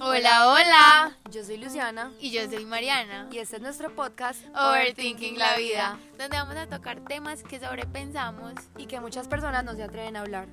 Hola, hola. Yo soy Luciana Y yo soy Mariana. y este es nuestro podcast Overthinking la vida, donde vamos a tocar temas que sobrepensamos. y que muchas personas no se atreven a hablar.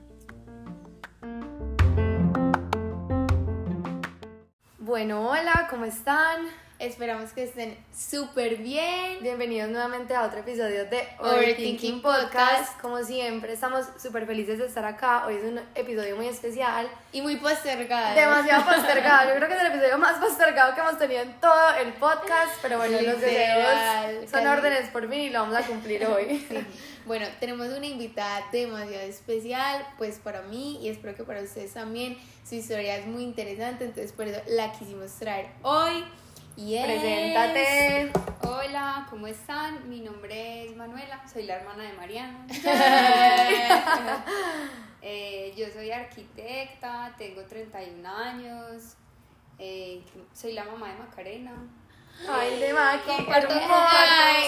Bueno, hola, ¿cómo están? Esperamos que estén súper bien. Bienvenidos nuevamente a otro episodio de Overthinking Podcast. Como siempre, estamos súper felices de estar acá. Hoy es un episodio muy especial, Y muy postergado. demasiado postergado. Yo creo que es el episodio más postergado que hemos tenido en todo el podcast. Pero bueno, los Literal, deseos son casi. órdenes por mí y lo vamos a cumplir hoy. Sí. Bueno, tenemos una invitada demasiado especial, pues para mí y espero que para ustedes también. Su historia es muy interesante, entonces por eso la quisimos traer hoy. Y es... Preséntate. Hola, ¿cómo están? Mi nombre es Manuela, soy la hermana de Mariana. Eh, yo soy arquitecta, tengo 31 años, eh, soy la mamá de Macarena. Ay, de Maki, Comparto-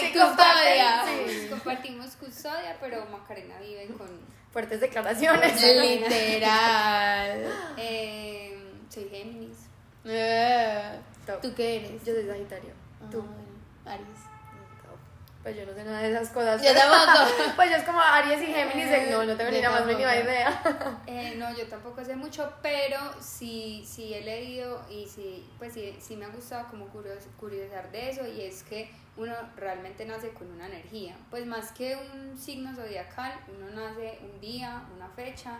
Sí, custodia. sí. Compartimos custodia, pero Macarena vive con... Fuertes declaraciones. Literal. eh, soy Géminis. Eh, Top. ¿Tú qué eres? Yo soy Sagitario. Tú. Ah, bueno, Aries. Pues yo no sé nada de esas cosas. Yo tampoco. Pues yo es como Aries y Géminis. de- No, no tengo ni la más mínima idea. Eh, no, yo tampoco sé mucho, pero sí, sí he leído y sí, pues sí, sí me ha gustado como curios, curiosar de eso y es que uno realmente nace con una energía, pues más que un signo zodiacal, uno nace un día, una fecha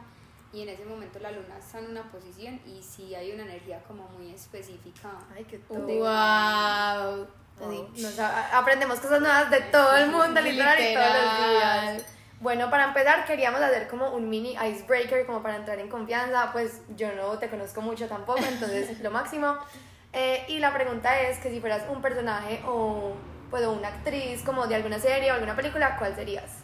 y en ese momento la luna está en una posición y sí hay una energía como muy específica. Ay, qué top. Wow. Wow. Nos a- aprendemos cosas nuevas de todo el mundo, literal, y todos los días. Bueno, para empezar queríamos hacer como un mini icebreaker, como para entrar en confianza. Pues yo no te conozco mucho tampoco, entonces lo máximo. Eh, y la pregunta es que si fueras un personaje o, pues, o una actriz como de alguna serie o alguna película, ¿cuál serías?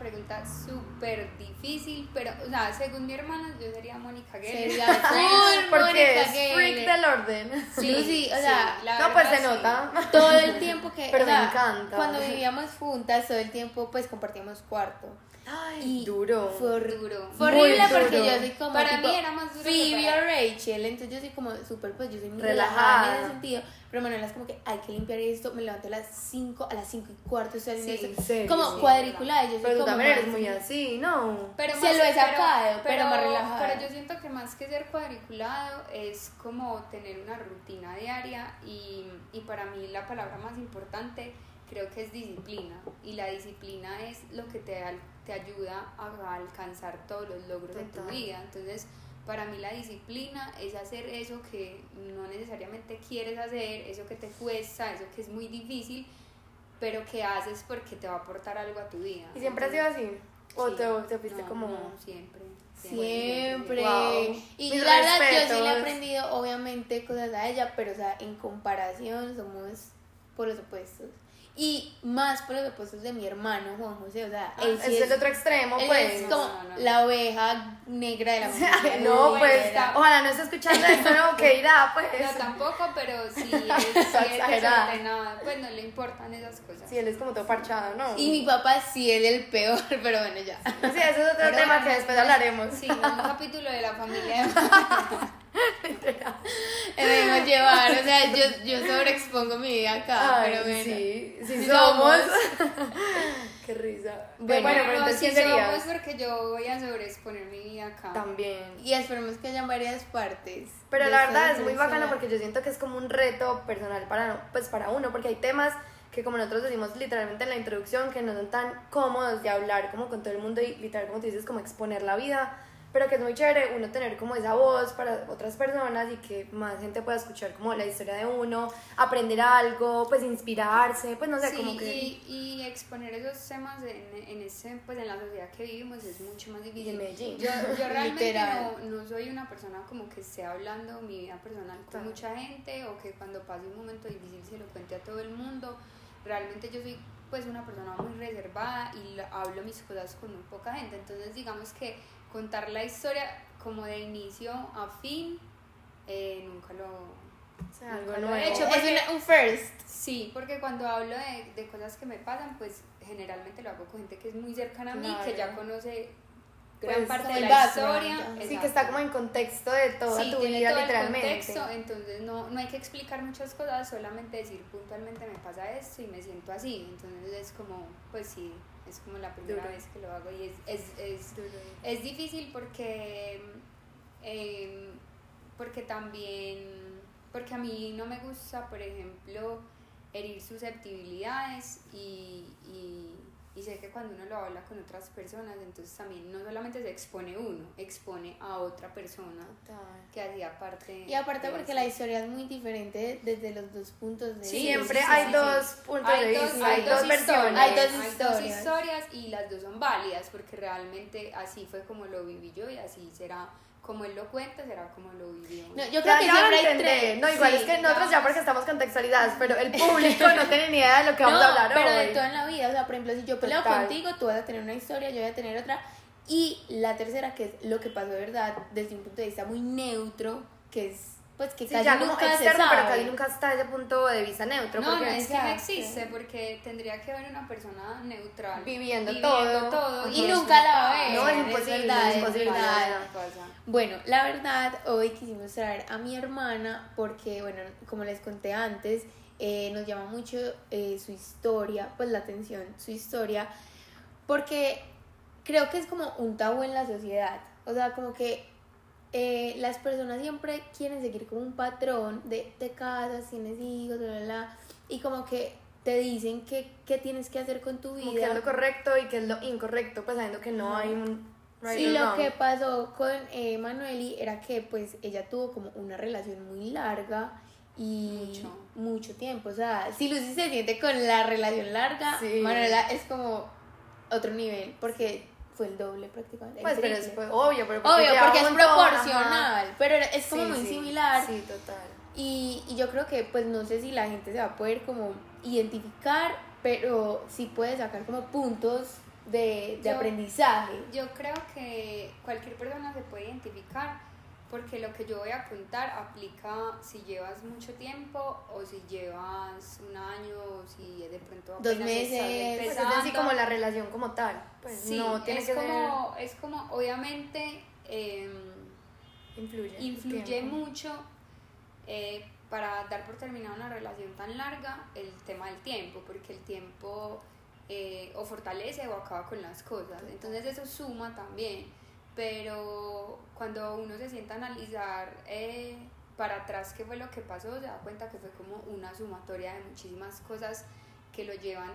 Pregunta súper difícil, pero, o sea, según mi hermana, yo sería Mónica Geller. Sería full Porque Mónica es freak del orden. Sí, sí, o sea, la no, pues se sí. nota. todo el tiempo que. Pero o me encanta. Cuando vivíamos juntas, todo el tiempo, pues compartíamos cuarto. Ay, Y duro. Fue, hor- Duro. fue horrible porque yo soy como. Para tipo mí era más duro Phoebe o Rachel, entonces yo soy como súper, pues yo soy muy Relajada. relajada en ese sentido. Pero Manuela es como que hay que limpiar esto. Me levanto a las 5, a las 5 y cuarto, estoy haciendo Sí, Como sí. cuadriculada. Yo soy Pero tú como también eres muy así, ¿no? Pero Se más- lo he sacado, pero más relajada. Pero yo siento que más que ser cuadriculado es como tener una rutina diaria y, y para mí la palabra más importante creo que es disciplina y la disciplina es lo que te, al- te ayuda a alcanzar todos los logros de tu vida. Entonces, para mí la disciplina es hacer eso que no necesariamente quieres hacer, eso que te cuesta, eso que es muy difícil, pero que haces porque te va a aportar algo a tu vida. ¿Y siempre has sido así? ¿O Sí. te, te fuiste No, como.? no, siempre. Siempre. Wow. Y la verdad, yo sí le he aprendido, obviamente, cosas a ella, pero, o sea, en comparación somos por los opuestos. Y más por los opuestos de mi hermano, Juan José. O sea, él sí es es, el otro extremo, él pues. es como No, no, no. la oveja negra de la familia. no, pues, era- ojalá no esté escuchando esto, no, que irá, pues. No, tampoco, pero sí es, sí Exagerada. desordenada. Pues no le importan esas cosas. Sí, él es como todo parchado, ¿no? Y mi papá sí es el peor, pero bueno, ya. Sí, ese es otro Pero tema bueno, que después hablaremos. Sí, un capítulo de la familia. Me dejo llevar, o sea, yo, yo sobreexpongo mi vida acá, Ay, pero bueno. sí, sí Sí somos. somos. Qué risa. Bueno, Bueno, pero entonces, sí ¿quién serías? somos porque yo voy a sobreexponer mi vida acá. También. Y esperemos que hayan varias partes. Pero la verdad es muy bacano porque yo siento que es como un reto personal para, pues para uno, porque hay temas que como nosotros decimos literalmente en la introducción, que no son tan cómodos de hablar como con todo el mundo y literal como tú dices, como exponer la vida, pero que es muy chévere uno tener como esa voz para otras personas y que más gente pueda escuchar como la historia de uno, aprender algo, pues inspirarse, pues no sé, sí, como que... y, y exponer esos temas en, en, ese, pues en la sociedad que vivimos es mucho más Y difícil. en Medellín. Yo, yo realmente no, no soy una persona como que esté hablando mi vida personal con mucha gente o que cuando pase un momento difícil se lo cuente a todo el mundo. Realmente yo soy pues una persona muy reservada y hablo mis cosas con muy poca gente. Entonces digamos que contar la historia como de inicio a fin eh, nunca lo, o sea, algo nunca lo he hecho. Es una- un first. Sí, porque cuando hablo de, de cosas que me pasan, pues generalmente lo hago con gente que es muy cercana a mí, que ya conoce gran Pues, parte de la background, historia. Sí, que está como en contexto de toda Sí, tu tiene vida, todo literalmente. el contexto, entonces no, no hay que explicar muchas cosas, solamente decir puntualmente me pasa esto y me siento así. Entonces es como, pues sí, es como la primera Duro. vez que lo hago y es, es, es, es difícil porque, eh, porque también, porque a mí no me gusta, por ejemplo, herir susceptibilidades y, y, y sé que cuando uno lo habla con otras personas, entonces también no solamente se expone uno, expone a otra persona Total. que hacía parte. Y aparte de porque eso. la historia es muy diferente desde los dos puntos de Sí, vista. Siempre sí, hay sí, dos sí. puntos hay de dos, vista, hay dos versiones. historias, Hay dos hay historias y las dos son válidas porque realmente así fue como lo viví yo y así será como él lo cuenta, será como lo vivió. No, yo Ya, creo que ya siempre hay tres. No, igual Sí. es que nosotros ya porque estamos contextualizadas, pero el público no tiene ni idea de lo que vamos no, a hablar pero hoy. de todo en la vida, o sea, por ejemplo, si yo peleo Total. contigo, tú vas a tener una historia, yo voy a tener otra. Y la tercera, que es lo que pasó de verdad, desde un punto de vista muy neutro, que es, pues, que Sí, casi ya como nunca se externo, pero sabe. nunca está ese punto de vista neutro. no, no porque es que no existe porque tendría que haber una persona neutral Viviendo todo. Y eso nunca la va a ver. No, es es imposible, verdad, es imposible. No. Bueno, la verdad, hoy quisimos traer a mi hermana porque, bueno, como les conté antes, eh, nos llama mucho eh, su historia, pues la atención, su historia, porque creo que es como un tabú en la sociedad. O sea, como que eh, las personas siempre quieren seguir como un patrón de te casas, tienes hijos, bla, bla, bla, y como que te dicen que, tienes que hacer con tu como que vida. es lo correcto y que es lo incorrecto, pues sabiendo que no hay un right or lo wrong. que pasó con eh, Manueli era que pues ella tuvo como una relación muy larga y Mucho. mucho tiempo. O sea, si Lucy se siente con la relación larga, Sí. Manuela es como otro nivel porque fue el doble prácticamente. Pues, pero es obvio, pero Obvio, lleva porque es ajá. proporcional, pero es como Sí, muy sí, similar. Sí, total. Y, y yo creo que, pues no sé si la gente se va a poder como identificar, pero sí puede sacar como puntos de, de Yo- aprendizaje. Yo creo que cualquier persona se puede identificar porque lo que yo voy a contar aplica si llevas mucho tiempo o si llevas un año o si de pronto Dos apenas meses. Pues es así como la relación como tal. Pues Sí, no tiene es que como, es como obviamente ser. Influye. influye mucho eh, para dar por terminada una relación tan larga el tema del tiempo, porque el tiempo eh, o fortalece o acaba con las cosas. Entonces eso suma también, pero cuando uno se sienta a analizar eh, para atrás qué fue lo que pasó, se da cuenta que fue como una sumatoria de muchísimas cosas que lo llevan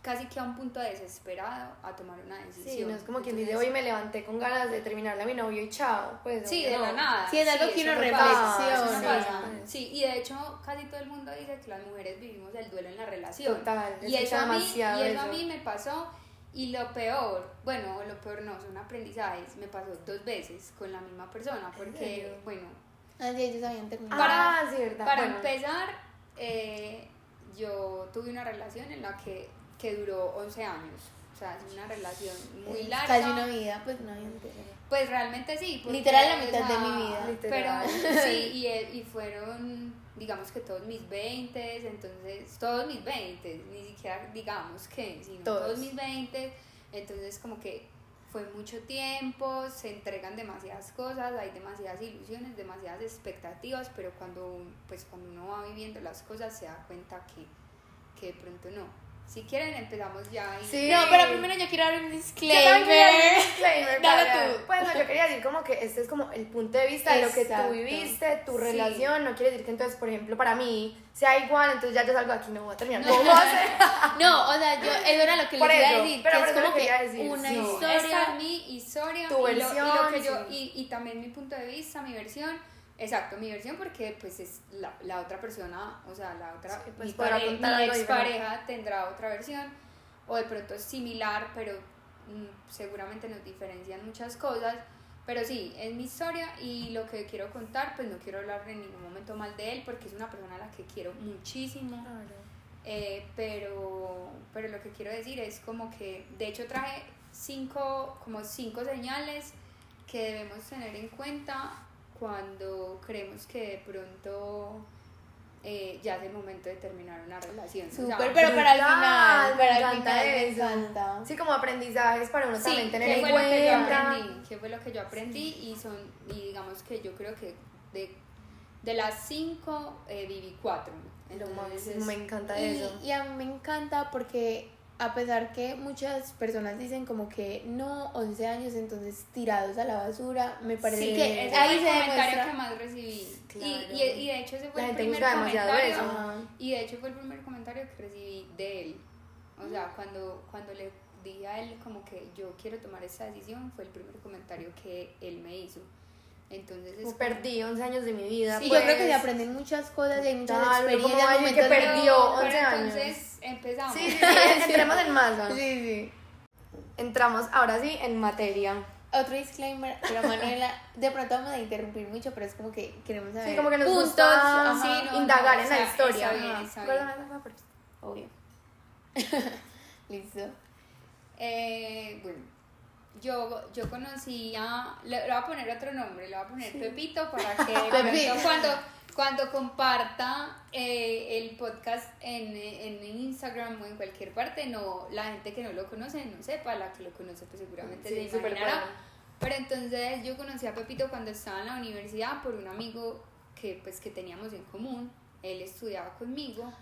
casi que a un punto desesperado a tomar una decisión. Sí, no es como quien dice, hoy me levanté con ganas de terminarle a mi novio y chao. Pues, Sí, obvio de la no. nada. Sí, es algo que eso uno no reflexiona. no pasa. Sí. Sí, y de hecho casi todo el mundo dice que las mujeres vivimos el duelo en la relación. Total, y eso, a mí, y eso a eso. mí me pasó. Y lo peor, bueno, lo peor no, son aprendizajes. Me pasó dos veces con la misma persona. Porque, bueno, Así ellos habían terminado. Para- ah, sí, verdad. para bueno, empezar, eh, yo tuve una relación en la que, que duró 11 años. O sea, es una relación muy larga. Casi una vida, pues no había entera. Pues realmente sí. Literal la o mitad de mi vida. Literal. Pero sí, y, eh, y fueron, digamos que todos mis 20, entonces, todos mis 20, ni siquiera digamos que, sino Todos. todos, mis 20, entonces como que fue mucho tiempo, se entregan demasiadas cosas, hay demasiadas ilusiones, demasiadas expectativas, pero cuando, pues, cuando uno va viviendo las cosas se da cuenta que, que de pronto no. Si quieren empezamos ya. Y, Sí. No, pero primero yo quiero dar un Yo también quería decir disclaimer. disclaimer, Dale para- tú. Pues no, yo quería decir como que este es como el punto de vista de lo que Exacto. tú viviste, tu Sí. relación. No quiere decir que entonces, por ejemplo, para mí sea igual, entonces ya yo salgo de aquí no voy a terminar. No. No, o sea, yo, eso era lo que Por les iba a decir. pero que es como que decir, una sí. Historia. mi historia Tu y, lo, y versión, lo que yo sí. y, y también mi punto de vista, mi versión. Exacto, mi versión porque pues es la, la otra persona, o sea, la otra Sí, pues, mi, pare- mi expareja tendrá otra versión o de pronto es similar, pero mm, seguramente nos diferencian muchas cosas. Pero sí, es mi historia y lo que quiero contar, pues no quiero hablar en ningún momento mal de él porque es una persona a la que quiero muchísimo. Eh, pero, pero lo que quiero decir es como que, de hecho traje cinco, como cinco señales que debemos tener en cuenta cuando creemos que de pronto eh, ya es el momento de terminar una relación. O sea, Súper, pero para el final, para el final me eso. encanta. Sí, como aprendizajes para uno Sí, también tener ¿qué en que yo cuenta. aprendí? ¿Qué fue lo que yo aprendí? Y son, y digamos que yo creo que de, de las cinco eh, viví cuatro. Entonces, me encanta Y, eso. y a mí me encanta porque a pesar que muchas personas dicen como que no, 11 años entonces tirados a la basura, me parece Sí, que ese ahí fue se el comentario demuestra... que más recibí. Claro. Y, y, y de hecho ese fue La el primer comentario. Y de hecho fue el primer comentario que recibí de él. O sea, cuando, cuando le dije a él como que yo quiero tomar esta decisión, fue el primer comentario que él me hizo. Entonces es Como como- perdí 11 años de mi vida. Y pues. yo creo que se aprenden muchas cosas y hay muchas como experiencias, alguien que perdió Pero- 11 pero años. entonces empezamos. Sí, sí, sí, entremos en masa. Sí, sí. Entramos ahora sí en materia. Otro disclaimer, pero Manuela, de pronto vamos a interrumpir mucho, pero es como que queremos saber Sí, como que nos puntos, gusta Sí, no, indagar no, en o la sea, historia. bien, bien. fue por- obvio. Listo. Eh, bueno, yo, yo conocí a. Le, le voy a poner otro nombre, le voy a poner Pepito para que Pepito. cuando, cuando comparta eh, el podcast en, en Instagram o en cualquier parte, no la gente que no lo conoce no sepa, la que lo conoce pues seguramente Sí, se imaginará. bueno. Pero entonces yo conocí a Pepito cuando estaba en la universidad por un amigo que pues que teníamos en común. Él estudiaba conmigo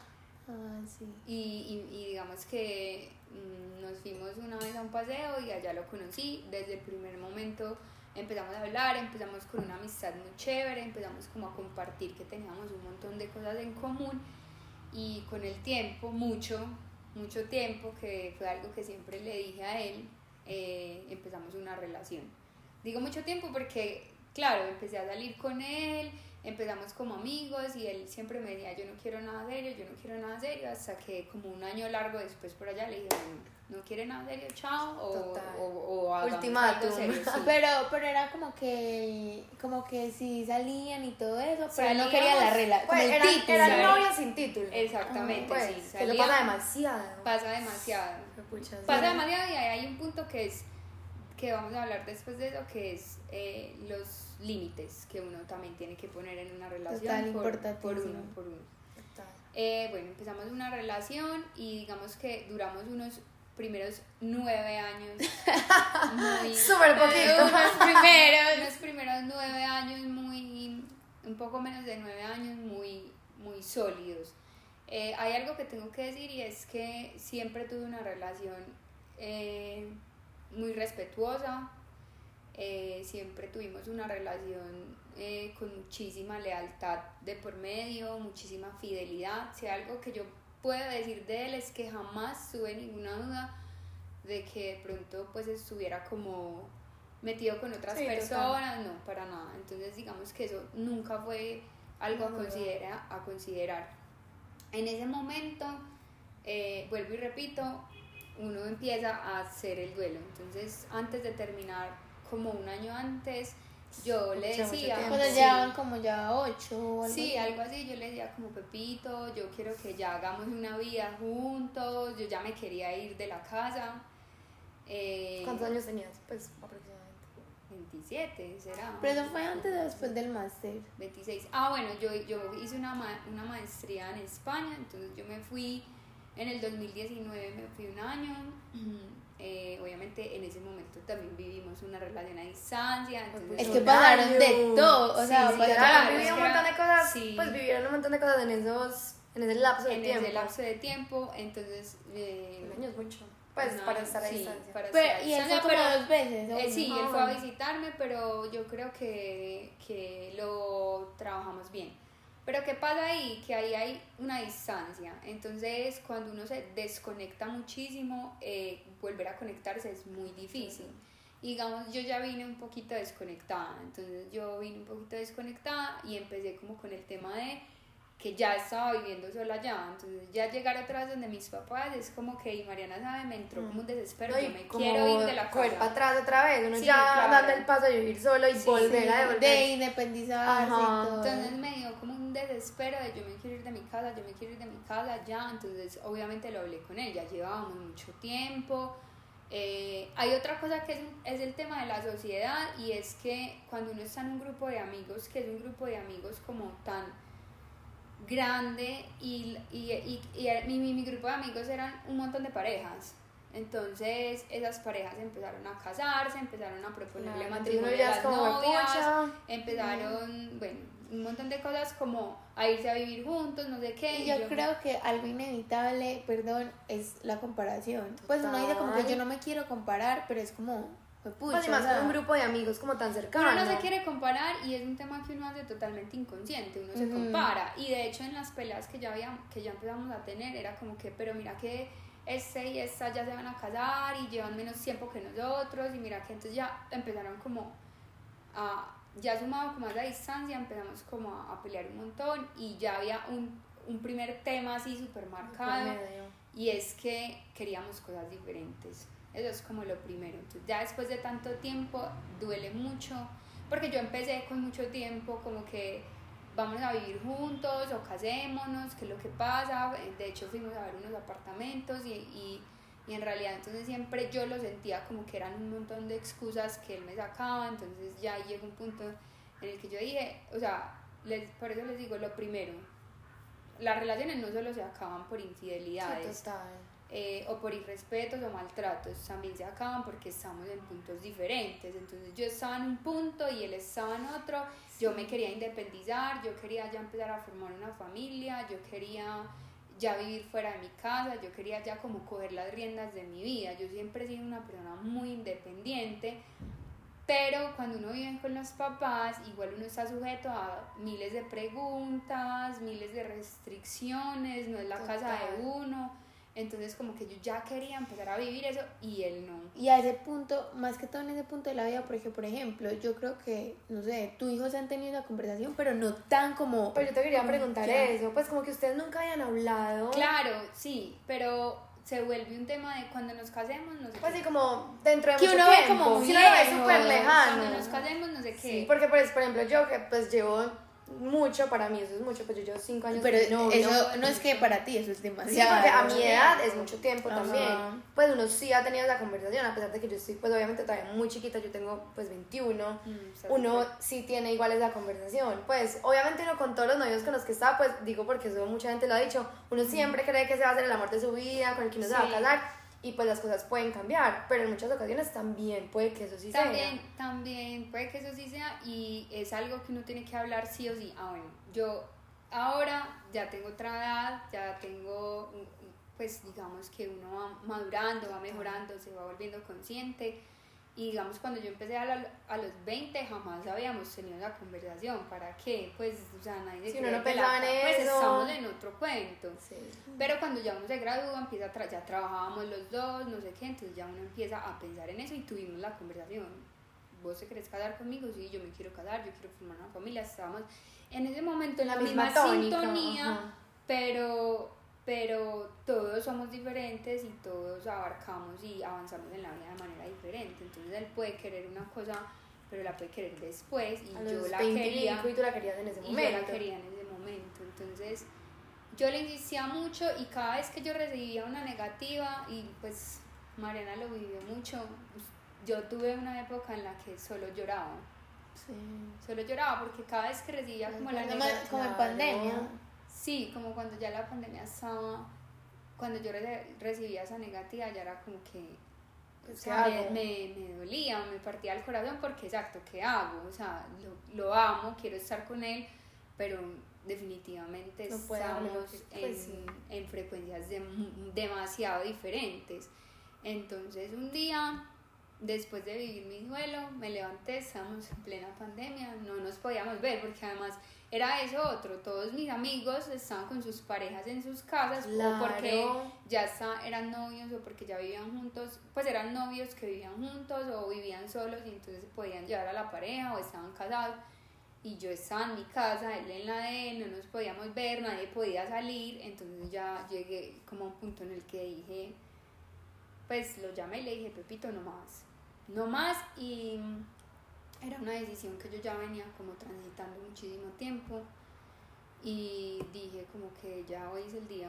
Ah, y, y digamos que mm, nos fuimos una vez a un paseo y allá lo conocí. Desde el primer momento empezamos a hablar, empezamos con una amistad muy chévere, empezamos como a compartir que teníamos un montón de cosas en común y con el tiempo, mucho, mucho tiempo, que fue algo que siempre le dije a él, eh, empezamos una relación. Digo mucho tiempo porque, claro, empecé a salir con él, empezamos como amigos y él siempre me decía, yo no quiero nada serio, yo no quiero nada serio, hasta que como un año largo después por allá le dije, no quiere nada serio, chao, o, o, o Ultimátum. algo serio, sí. Pero, pero era como que, como que sí salían y todo eso, pero no Salíamos, quería la regla, como Pues, el eran, título. ¿sabes? novios sin título. Exactamente, Pues, sí. que salíamos, pasa demasiado. Pasa demasiado. Pasa demasiado y ahí hay un punto que es que vamos a hablar después de eso, que es eh, los límites que uno también tiene que poner en una relación Total, por, por uno, por uno. Total. Eh, bueno, empezamos una relación y digamos que duramos unos primeros nueve años muy Súper poquito. Unos primeros. unos primeros nueve años muy un poco menos de nueve años muy muy sólidos Eh, hay algo que tengo que decir y es que siempre tuve una relación eh, muy respetuosa eh, siempre tuvimos una relación eh, con muchísima lealtad de por medio, muchísima fidelidad. Si algo que yo puedo decir de él es que jamás tuve ninguna duda de que de pronto pues estuviera como metido con otras Sí, total. personas, no, para nada. Entonces digamos que eso nunca fue algo a, No, no. considera, a considerar. En ese momento, eh, vuelvo y repito, uno empieza a hacer el duelo. Entonces, antes de terminar, como un año antes, yo le decía. Pues sí, llevaban como ya ocho o algo Sí, así. algo así, yo le decía como Pepito, yo quiero que ya hagamos una vida juntos, yo ya me quería ir de la casa. Eh, ¿Cuántos años tenías? Pues aproximadamente. 27, será. Pero eso fue antes o después del máster. 26. Ah, bueno, yo, yo hice una, ma- una maestría en España, entonces yo me fui en el 2019, me fui un año. Eh, obviamente en ese momento también vivimos una relación a distancia. Entonces Es Un que pasaron de todo, o Sí, sea, sí, pasaron- Claro, han claro, vivido es un montón de cosas. sí. Pues vivieron un montón de cosas en esos. En ese lapso de en tiempo. ese lapso de tiempo, entonces... eh, Un año es mucho. Pues para estar a sí, distancia. para Pero, estar y él fue como pero- dos veces. ¿o Eh, sí, él fue a visitarme, pero yo creo que, que lo trabajamos bien. Pero ¿qué pasa ahí? Que ahí hay una distancia. Entonces, cuando uno se desconecta muchísimo, eh, volver a conectarse es muy difícil. Y digamos, yo ya vine un poquito desconectada. Entonces, yo vine un poquito desconectada y empecé como con el tema de que ya estaba viviendo sola allá. Entonces, ya llegar vez donde mis papás es como que, y Mariana sabe, me entró como un desespero. No, yo me quiero ir de la casa. para atrás otra vez. Uno Sí, ya claro. dando el paso de vivir solo y Sí, volver Sí, a devolver. de independizarse y todo. Entonces me dio como un desespero de yo me quiero ir de mi casa, yo me quiero ir de mi casa ya. Entonces obviamente lo hablé con ella, llevábamos mucho tiempo. Eh, hay otra cosa que es, es el tema de la sociedad y es que cuando uno está en un grupo de amigos, que es un grupo de amigos como tan grande y, y, y, y mi, mi, grupo de amigos eran un montón de parejas. Entonces esas parejas empezaron a casarse, empezaron a proponerle matrimonio a las novias, empezaron, bueno, un montón de cosas como a irse a vivir juntos, no sé qué. Y yo, creo que algo inevitable, perdón, es la comparación. Pues uno dice como que yo no me quiero comparar, pero es como, pues, pues más con un grupo de amigos como tan cercano. Uno no se quiere comparar y es un tema que uno hace totalmente inconsciente, uno se compara. Y de hecho en las peleas que ya, había, que ya empezamos a tener era como que, pero mira que este y esta ya se van a casar y llevan menos tiempo que nosotros y mira que entonces ya empezaron como a, ya sumado como a la distancia empezamos como a, pelear un montón y ya había un, un primer tema así súper marcado y es que queríamos cosas diferentes eso es como lo primero. Entonces, ya después de tanto tiempo duele mucho, porque yo empecé con mucho tiempo como que vamos a vivir juntos o casémonos, qué es lo que pasa. De hecho fuimos a ver unos apartamentos y, y, y, en realidad entonces siempre yo lo sentía como que eran un montón de excusas que él me sacaba, entonces ya llegó un punto en el que yo dije, o sea, les, por eso les digo, lo primero, las relaciones no solo se acaban por infidelidades. Eh, o por irrespetos o maltratos también se acaban porque estamos en puntos diferentes. Entonces yo estaba en un punto y él estaba en otro. Yo me quería independizar, yo quería ya empezar a formar una familia, yo quería ya vivir fuera de mi casa, yo quería ya como coger las riendas de mi vida. Yo siempre he sido una persona muy independiente, pero cuando uno vive con los papás, igual uno está sujeto a miles de preguntas, miles de restricciones, no es la casa de uno entonces como que yo ya quería empezar a vivir eso y él no. Y a ese punto, más que todo en ese punto de la vida, porque por ejemplo, yo creo que, no sé, tus hijos han tenido esa conversación, pero no tan como... Pero yo te quería preguntar eso, pues como que ustedes nunca hayan hablado. Claro, sí, pero se vuelve un tema de cuando nos casemos, no sé Pues sí, como dentro de que uno ve como muy súper lejano. Cuando nos casemos, no sé qué. Sí, porque pues, por ejemplo, yo que pues llevo mucho para mí, eso es mucho, pues yo llevo cinco años Pero eso no es que para ti, eso es demasiado. Sí, porque a mi edad es mucho tiempo también. Pues uno sí ha tenido la conversación, a pesar de que yo estoy, pues obviamente todavía muy chiquita, yo tengo pues 21, mm, uno sí tiene igual esa conversación. Pues obviamente uno con todos los novios con los que está, pues digo porque eso mucha gente lo ha dicho, uno siempre cree que se va a hacer el amor de su vida, con el que uno se va a casar y pues las cosas pueden cambiar, pero en muchas ocasiones también puede que eso sí también, sea. También puede que eso sí sea y es algo que uno tiene que hablar sí o sí. Ah, bueno, yo ahora ya tengo otra edad, ya tengo, pues digamos que uno va madurando, va mejorando, se va volviendo consciente y digamos, cuando yo empecé a, a, los 20, jamás habíamos tenido esa conversación. ¿Para qué? Pues, o sea, nadie se si no pensaba en pues estamos en otro cuento. Pero cuando ya uno se gradúa, empieza a ya trabajábamos los dos, no sé qué, entonces ya uno empieza a pensar en eso y tuvimos la conversación. ¿Vos te querés casar conmigo? Sí, yo me quiero casar, yo quiero formar una familia. Estábamos en ese momento en la, misma, sintonía, pero pero todos somos diferentes y todos abarcamos y avanzamos en la vida de manera diferente. Entonces él puede querer una cosa, pero la puede querer después y yo la quería. Y tú la querías en ese momento. yo la quería en ese momento. Entonces yo le insistía mucho y cada vez que yo recibía una negativa y pues Mariana lo vivió mucho, pues, yo tuve una época en la que solo lloraba. Sí. Solo lloraba porque cada vez que recibía como la negativa. Como en pandemia. Sí, como cuando ya la pandemia estaba, cuando yo recibía esa negativa, ya era como que o sea, me, me, dolía, me partía el corazón porque exacto, ¿qué hago? O sea, lo, lo amo, quiero estar con él, pero definitivamente estamos en, pues en, frecuencias demasiado diferentes. Entonces un día, después de vivir mi duelo, me levanté, estábamos en plena pandemia, no nos podíamos ver porque además era eso otro, todos mis amigos estaban con sus parejas en sus casas o porque ya está, eran novios o porque ya vivían juntos, pues eran novios que vivían juntos o vivían solos y entonces podían llevar a la pareja o estaban casados y yo estaba en mi casa, él en la de él, no nos podíamos ver, nadie podía salir, entonces ya llegué como a un punto en el que dije, pues lo llamé y le dije, Pepito, no más, no más y era una decisión que yo ya venía como transitando muchísimo tiempo y dije como que ya hoy es el día.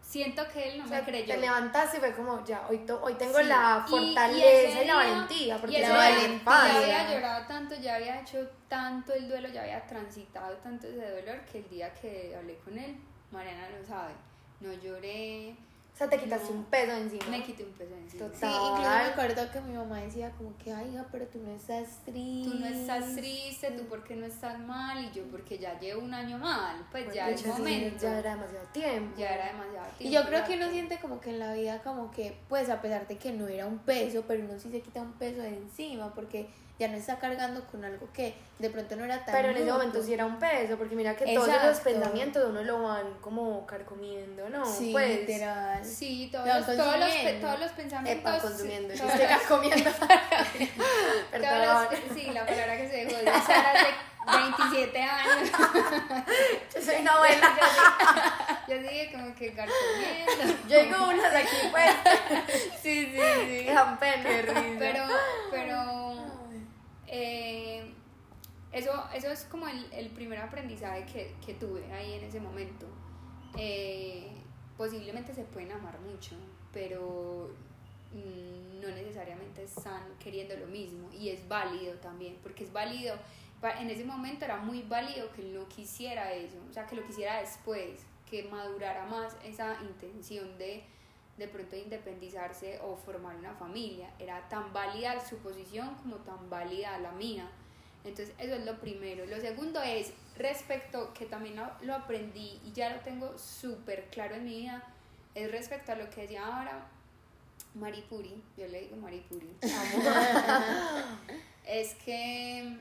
siento que él no O me sea, creyó. te levantaste y fue como, ya, hoy, to- hoy tengo Sí, la y- fortaleza y y, ese la valentía, porque y día valentía. Ya había llorado tanto, ya había hecho tanto el duelo, ya había transitado tanto ese dolor que el día que hablé con él, Mariana lo sabe, no lloré, O sea, te quitaste No. un peso encima. me quité un peso encima. Total. Sí, incluso me acuerdo que mi mamá decía como que, ay, hija, pero tú no estás triste. Tú no estás triste, tú porque no estás mal y yo porque ya llevo un año mal, pues ya De es momento. Ya era demasiado tiempo. Ya era demasiado Y tiempo. yo creo que uno siente como que en la vida como que, pues a pesar de que no era un peso, pero uno sí se quita un peso de encima porque ya no está cargando con algo que de pronto no era tan Pero en ese momento sí era un peso, porque mira que todos Exacto. pensamientos uno lo van como carcomiendo, ¿no? Sí, pues, literal. Sí, todos, Lo los, todos, los, todos los pensamientos. Epa, consumiendo. sí, Yo todos estoy los- comiendo. todos Perdón. los- sí, la palabra que se dejó de usar hace 27 años. Yo soy una abuela. Yo dije como que carcomiendo. Yo digo unas aquí, pues, Sí, sí, sí. que dan pena. Pero eso, es como el, el primer aprendizaje que, que tuve ahí en ese momento. Eh, posiblemente se pueden amar mucho, pero mm, no necesariamente están queriendo lo mismo y es válido también, porque es válido, en ese momento era muy válido que él no quisiera eso, o sea, que lo quisiera después, que madurara más esa intención de de pronto independizarse o formar una familia. Era tan válida su posición como tan válida la mía. Entonces eso es lo primero. Lo segundo es respecto, que también lo, lo aprendí y ya lo tengo súper claro en mi vida, es respecto a lo que decía ahora Maripuri, yo le digo Maripuri, es que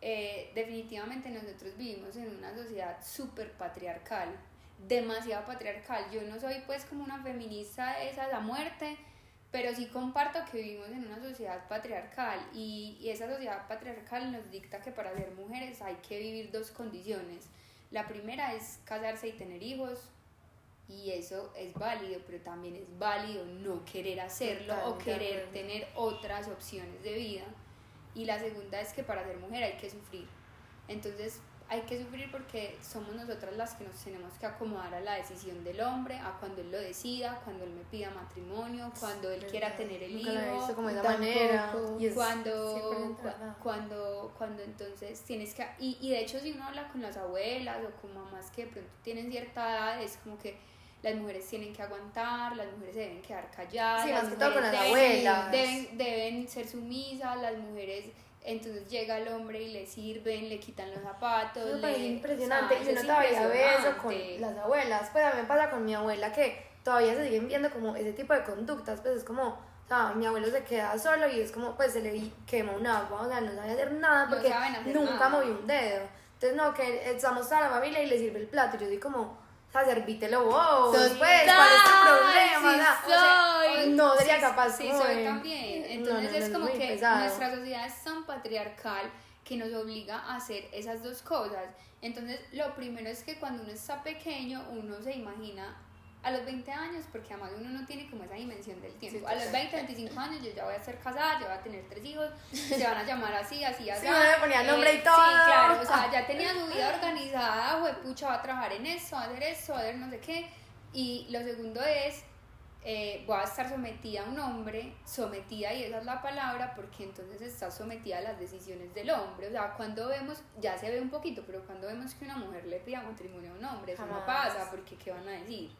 eh, definitivamente nosotros vivimos en una sociedad súper patriarcal, demasiado patriarcal. Yo no soy pues como una feminista de esa la muerte, pero sí comparto que vivimos en una sociedad patriarcal y, y esa sociedad patriarcal nos dicta que para ser mujeres hay que vivir dos condiciones. La primera es casarse y tener hijos, y eso es válido, pero también es válido no querer hacerlo o Totalmente querer tener otras opciones de vida. Y la segunda es que para ser mujer hay que sufrir. Entonces hay que sufrir porque somos nosotras las que nos tenemos que acomodar a la decisión del hombre, a cuando él lo decida, cuando él me pida matrimonio, cuando él quiera tener el Nunca he visto hijo, como de Tampoco. manera. Y es cuando, 100% cua- verdad. cuando, cuando entonces tienes que, y, y de hecho si uno habla con las abuelas o con mamás que de pronto tienen cierta edad, es como que las mujeres tienen que aguantar, las mujeres se deben quedar calladas, Sí, las que mujeres las deben, abuelas. deben, deben ser sumisas, las mujeres, entonces llega el hombre y le sirven, le quitan los zapatos. Eso le- impresionante. o sea, y uno todavía ve eso con las abuelas. Pues a mí me pasa con mi abuela que todavía se siguen viendo como ese tipo de conductas. Pues es como, o sea, mi abuelo se queda solo y es como, pues se le quema un agua. O sea, no sabe hacer nada No porque saben hacer nunca nada. movió un dedo. Entonces, no, que estamos toda la familia y le sirve el plato. Y yo soy como, o sea, servítelo vos. Pues, ¿cuál es tu problema? sí O sea, soy. no sería Sí, capaz sí, soy de- también. Entonces no, no, es como que pesado. nuestra sociedad es tan patriarcal que nos obliga a hacer esas dos cosas. Entonces, lo primero es que cuando uno está pequeño, uno se imagina a los 20 años, porque además uno no tiene como esa dimensión del tiempo. Sí, a los total. 20, 25 años yo ya voy a ser casada, ya voy a tener tres hijos, se van a llamar así, así, así. Sí, le ponía nombre y todo. Sí, claro, o sea, ya tenía su vida organizada, pucha, va a trabajar en esto, va a hacer esto, va a hacer no sé qué. Y lo segundo es, eh, voy a estar sometida a un hombre, sometida, y esa es la palabra, porque entonces está sometida a las decisiones del hombre. O sea, cuando vemos, ya se ve un poquito, pero cuando vemos que una mujer le pida matrimonio a un hombre, eso no Jamás. pasa, porque ¿qué van a decir?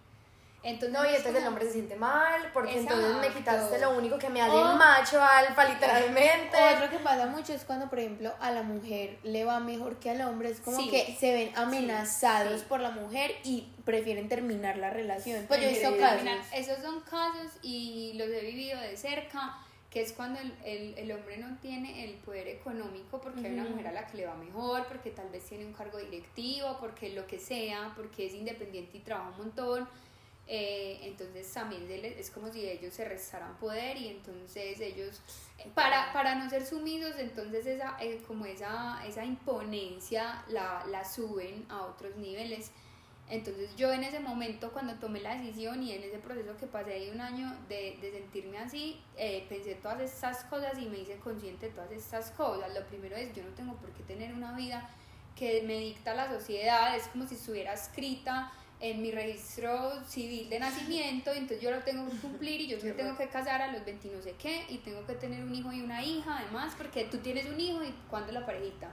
Entonces, No, y es entonces el como- hombre se siente mal, porque entonces me Exacto. quitaste lo único que me hace O- macho alfa, literalmente. Otro que pasa mucho es cuando, por ejemplo, a la mujer le va mejor que al hombre. Es como Sí. que se ven amenazados sí. por la mujer y prefieren terminar la relación. Pues yo he visto casos. Esos son casos y los he vivido de cerca, que es cuando el, el, el hombre no tiene el poder económico porque hay una mujer a la que le va mejor, porque tal vez tiene un cargo directivo, porque lo que sea, porque es independiente y trabaja un montón. Eh, entonces también es como si ellos se restaran poder y entonces ellos para, para no ser sumisos entonces esa eh, como esa, esa imponencia la, la suben a otros niveles entonces yo en ese momento cuando tomé la decisión y en ese proceso que pasé ahí un año de, de sentirme así, eh, pensé todas estas cosas y me hice consciente de todas estas cosas. Lo primero es, yo no tengo por qué tener una vida que me dicta la sociedad, es como si estuviera escrita en mi registro civil de nacimiento, entonces yo lo tengo que cumplir y yo me tengo que casar a los 20 no sé qué, y tengo que tener un hijo y una hija además, porque tú tienes un hijo y cuándo la parejita.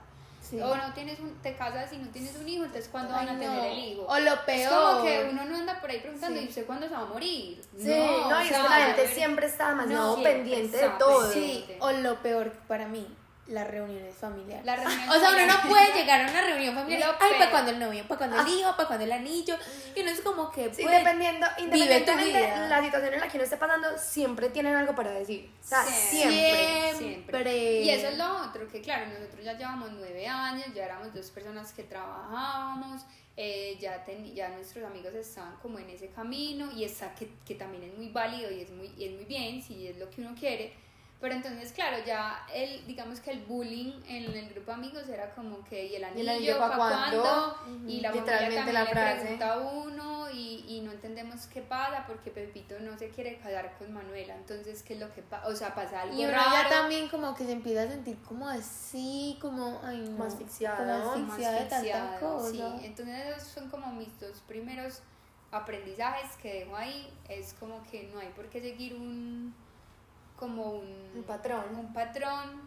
O no tienes un, te casas y no tienes un hijo, entonces ¿cuándo van a tener el hijo? O lo peor. Es como que uno no anda por ahí preguntando, ¿y usted cuándo se va a morir? Sí, no, y es que la gente siempre está demasiado pendiente de todo. Sí, o lo peor para mí, las reuniones familiares. La o sea, uno no puede llegar a una reunión familiar. Ay, para cuando el novio, para cuando el hijo, para cuando el anillo. Y uno es como que. Sí, dependiendo, independientemente de la situación en la que uno esté pasando, siempre tienen algo para decir. O sea, siempre. Siempre. Y eso es lo otro, que claro, nosotros ya llevamos nueve años, ya éramos dos personas que trabajábamos. Eh, ya, ya nuestros amigos estaban como en ese camino y está que, que también es muy válido y es muy, y es muy bien si es lo que uno quiere pero entonces, claro, ya el, digamos que el bullying en el grupo de amigos era como que, ¿y el anillo, para cuándo? Y la familia también la le pregunta a uno y, y, no entendemos qué pasa porque Pepito no se quiere casar con Manuela. Entonces, ¿qué es lo que pasa? O sea, pasa algo Y uno ya también como que se empieza a sentir como así, como, ay no, más asfixiada, como asfixiada de tanta cosa. Sí, entonces esos son como mis dos primeros aprendizajes que dejo ahí. Es como que no hay por qué seguir un como un, patrón. Un patrón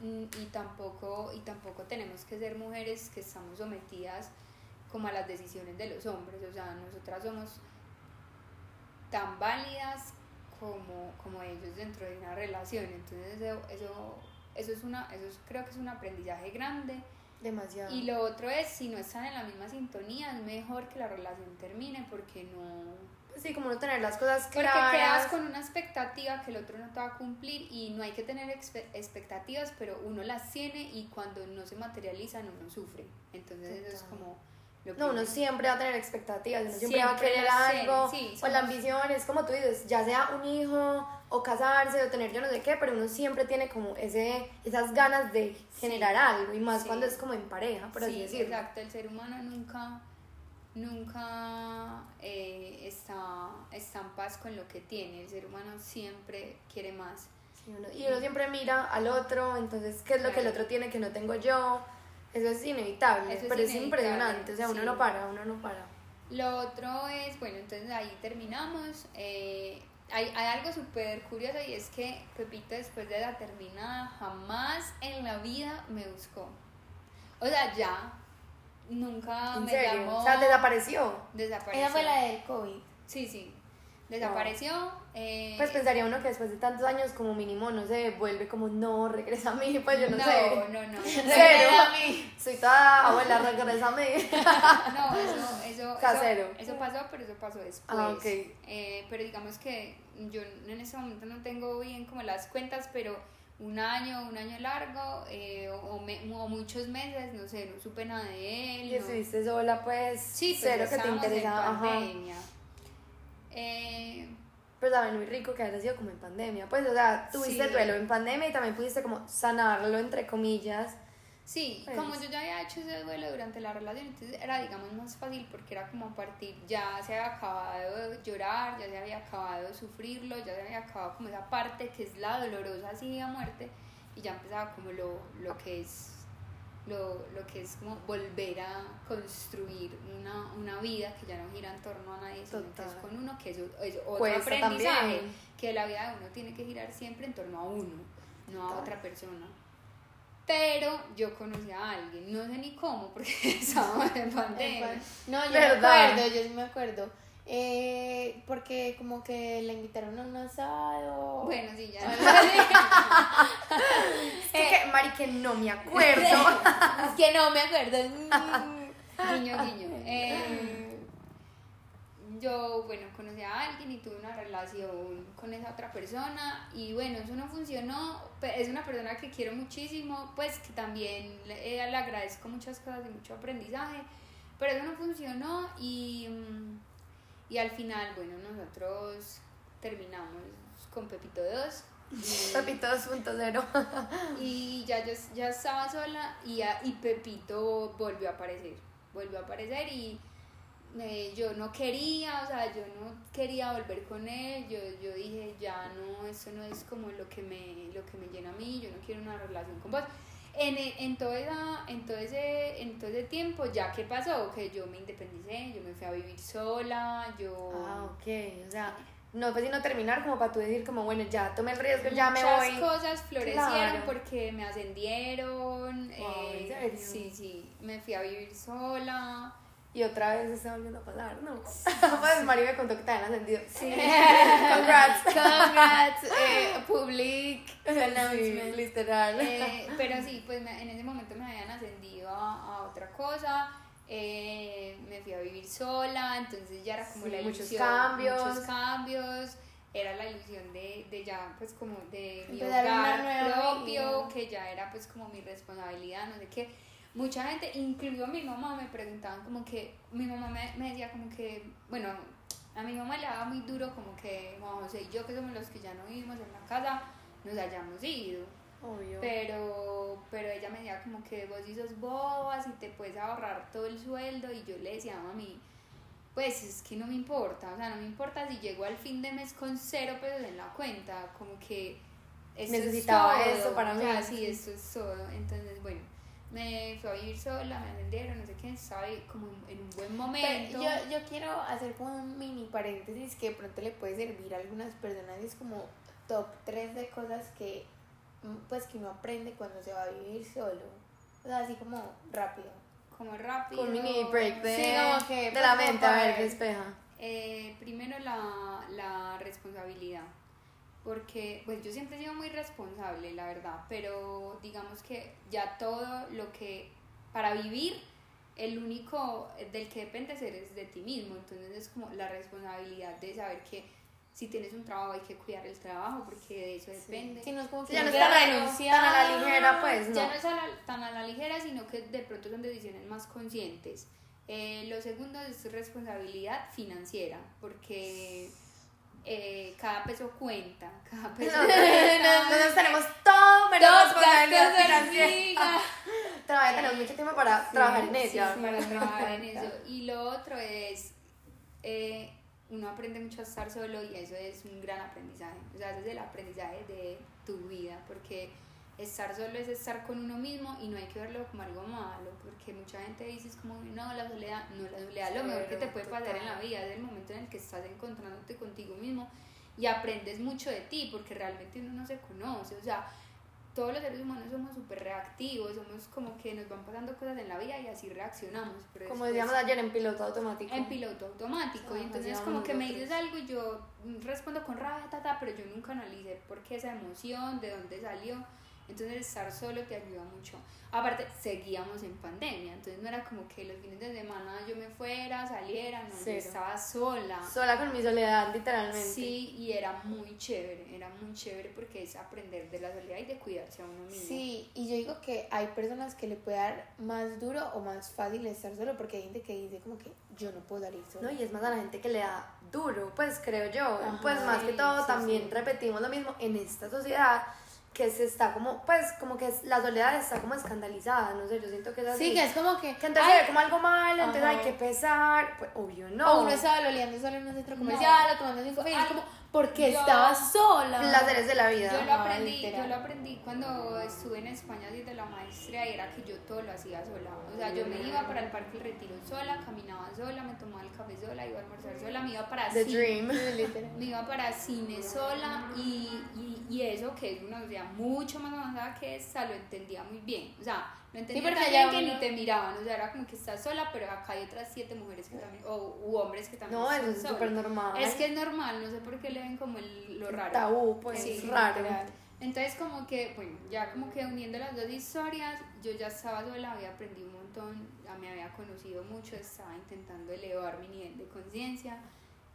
mm, y tampoco, y tampoco tenemos que ser mujeres que estamos sometidas como a las decisiones de los hombres. O sea, nosotras somos tan válidas como, como ellos dentro de una relación. Entonces eso, eso, eso es una, eso creo que es un aprendizaje grande. Demasiado. Y lo otro es, si no están en la misma sintonía, es mejor que la relación termine porque no, Sí, como no tener las cosas claras. Porque quedas con una expectativa que el otro no te va a cumplir y no hay que tener expectativas, pero uno las tiene y cuando no se materializan uno sufre. Entonces eso es como... no, uno siempre va a tener expectativas, uno siempre, va a querer algo, o la ambición, es como tú dices, ya sea un hijo, o casarse, o tener yo no sé qué, pero uno siempre tiene como ese, esas ganas de generar algo, y más cuando es como en pareja, por así decirlo. Exacto, el ser humano nunca nunca eh, está, está, en paz con lo que tiene. El ser humano siempre quiere más. y uno siempre mira al otro, entonces, ¿qué es lo que el otro tiene que no tengo yo? Eso es inevitable, pero es impresionante, o sea, uno no para, uno no para. Lo otro es, bueno, entonces ahí terminamos. Eh, hay, hay, algo súper curioso y es que Pepito después de la terminada jamás en la vida me buscó. O sea, ya, nunca me llamó. O sea, desapareció. Desapareció. Ella fue la del COVID. Sí, sí. Desapareció. Eh, pues pensaría uno que después de tantos años, como mínimo, no se vuelve como, no, regresa a mí, pues yo no, no sé. No, no, no. Regresa a mí. Soy toda abuela, regresa a mí. no, eso, eso, Casero. Eso, eso, pasó, pero eso pasó después. Ah, ok. Eh, pero digamos que yo en ese momento no tengo bien como las cuentas, pero un año, un año largo eh, o, muchos meses, no sé, no supe nada de él. Y estuviste sola, pues, sí, cero que te interesaba. En Eh, pero también muy rico que haya sido como en pandemia. Pues, o sea, tuviste duelo en pandemia y también pudiste como sanarlo, entre comillas. Sí, pues. como yo ya había hecho ese duelo durante la relación, entonces era, digamos, más fácil porque era como a partir, ya se había acabado de llorar, ya se había acabado de sufrirlo, ya se había acabado como esa parte que es la dolorosa así a muerte y ya empezaba como lo, lo que es lo, lo, que es como volver a construir una, una, vida que ya no gira en torno a nadie, sino que es con uno, que es, es otro aprendizaje, que la vida de uno tiene que girar siempre en torno a uno, no a otra persona. Pero yo conocí a alguien, no sé ni cómo, porque estábamos en pandemia. No, yo me acuerdo, yo sí me acuerdo. Eh, porque como que la invitaron a un asado. Bueno, sí, ya. es que, Mari, que no me acuerdo. es que no me acuerdo. guiño, guiño. Eh, yo, bueno, conocí a alguien y tuve una relación con esa otra persona y bueno, eso no funcionó. Es una persona que quiero muchísimo, pues que también le, le agradezco muchas cosas y mucho aprendizaje, pero eso no funcionó y, mm, y al final, bueno, nosotros terminamos con Pepito 2. Pepito 2.0. y ya yo ya estaba sola y, y Pepito volvió a aparecer, volvió a aparecer y yo no quería, o sea, yo no quería volver con él, yo, yo dije, ya no, eso no es como lo que, me, lo que me llena a mí, yo no quiero una relación con vos. en, e- en, todo esa, en, todo ese, en todo ese tiempo, ya que pasó, que yo me independicé, yo me fui a vivir sola, yo... Ah, ok, o sea, no pues sino terminar como para tú decir como, bueno, ya tomé el riesgo, ya me Muchas voy. cosas florecieron Claro. porque me ascendieron. Wow, ¿en eh, serio? sí, sí, me fui a vivir sola. Y otra vez está volviendo a pasar, ¿no? pues Mari me contó que te habían ascendido. Sí. Congrats. Congrats, eh, public Sí, announcement. literal. Eh, pero sí, pues me- en ese momento me habían ascendido a, a otra cosa. eh, me fui a vivir sola, entonces ya era como Sí, la muchos ilusión. cambios. Muchos cambios. Era la ilusión de, de ya, pues como de mi Empezar hogar propio, vida. que ya era pues como mi responsabilidad, no sé qué. Mucha gente, incluido mi mamá, me preguntaban como que, mi mamá me, me decía como que, bueno, a mi mamá le daba muy duro como que Juan José y yo, que somos los que ya no vivimos en la casa, nos hayamos ido. Obvio. Pero, pero ella me decía como que vos sí sos bobas y te puedes ahorrar todo el sueldo y yo le decía a mami, pues es que no me importa, o sea, no me importa si llego al fin de mes con cero pesos en la cuenta, como que Necesitaba es todo, eso para o sea, mí. sí, esto es todo, entonces bueno, me fui a vivir sola, me atendieron, no sé qué, estaba ahí como en un buen momento. Pero yo, yo quiero hacer como un mini paréntesis que de pronto le puede servir a algunas personas. Es como top 3 de cosas que mm, pues que uno aprende cuando se va a vivir solo. O sea, así como rápido. como rápido. Un mini break de, Sí, como que, de la pues, mente, a como ver, despeja. Eh, primero la, la responsabilidad, porque pues yo siempre he sido muy responsable, la verdad, pero digamos que ya todo lo que para vivir, el único del que dependes eres de ti mismo, entonces es como la responsabilidad de saber que si tienes un trabajo hay que cuidar el trabajo porque de eso depende. Si no es como que ya no está renunciar. tan a la ligera, pues, no. Ya no es a la- tan a la ligera, sino que de pronto son decisiones más conscientes. Eh, lo segundo es responsabilidad financiera, porque eh, cada peso cuenta, cada peso cuenta. Nosotros tenemos todo menos responsabilidad financiera. Todavía tenemos mucho tiempo para trabajar en Sí, ella. para trabajar en eso. Y lo otro es, eh, uno aprende mucho a estar solo y eso es un gran aprendizaje. O sea, ese es el aprendizaje de tu vida, porque estar solo es estar con uno mismo y no hay que verlo como algo malo, porque mucha gente dice es como, no, la soledad, no, la soledad es lo mejor que te puede pasar en la vida, es el momento en el que estás encontrándote contigo mismo y aprendes mucho de ti, porque realmente uno no se conoce, o sea, todos los seres humanos somos súper reactivos, somos como que nos van pasando cosas en la vida y así reaccionamos. Pero Como decíamos ayer en piloto automático. en piloto automático. Ah, y entonces como que me dices algo y yo respondo con rabia, ta, ta, pero yo nunca analicé por qué esa emoción, de dónde salió. Entonces estar solo te ayuda mucho. Aparte, seguíamos en pandemia, entonces no era como que los fines de semana yo me fuera, saliera, no, yo estaba sola. Sola con mi soledad, literalmente. Sí, y era muy chévere, era muy chévere porque es aprender de la soledad y de cuidarse a uno mismo. Sí, y yo digo que hay personas que le puede dar más duro o más fácil estar solo porque hay gente que dice como que yo no puedo salir solo. No, y es más a la gente que le da duro, pues creo yo. Ajá, pues más que todo sí, también sí. repetimos lo mismo en esta sociedad que se está como, pues como que la soledad está como escandalizada, no sé, yo siento que es así. Sí, que es como que... Que entonces ay, se ve como algo malo, entonces hay que pesar, pues obvio no. O uno estaba loleando solo en un centro comercial o tomando cinco es como, porque yo- estaba sola. Placeres de la vida. Yo lo aprendí, yo lo aprendí cuando estuve en España desde la maestría y era que yo todo lo hacía sola. O sea, yo me iba para el Parque El Retiro sola, caminaba sola, me tomaba el café sola, iba a almorzar sola, me iba para The cine, dream. Me iba para cine sola y, y, y eso que es una sociedad mucho más avanzada que esta lo entendía muy bien. O sea, lo entendía porque tan allá bien que uno- ni te miraban, o sea, era como que estás sola, pero acá hay otras siete mujeres que también, o u hombres que también No, eso es súper normal. Es que es normal, no sé por qué le ven como el, lo raro. Tabú, pues Sí, es raro. literal. Entonces como que, bueno, ya como que uniendo las dos historias, yo ya estaba sola, había aprendido un montón, ya me había conocido mucho, estaba intentando elevar mi nivel de conciencia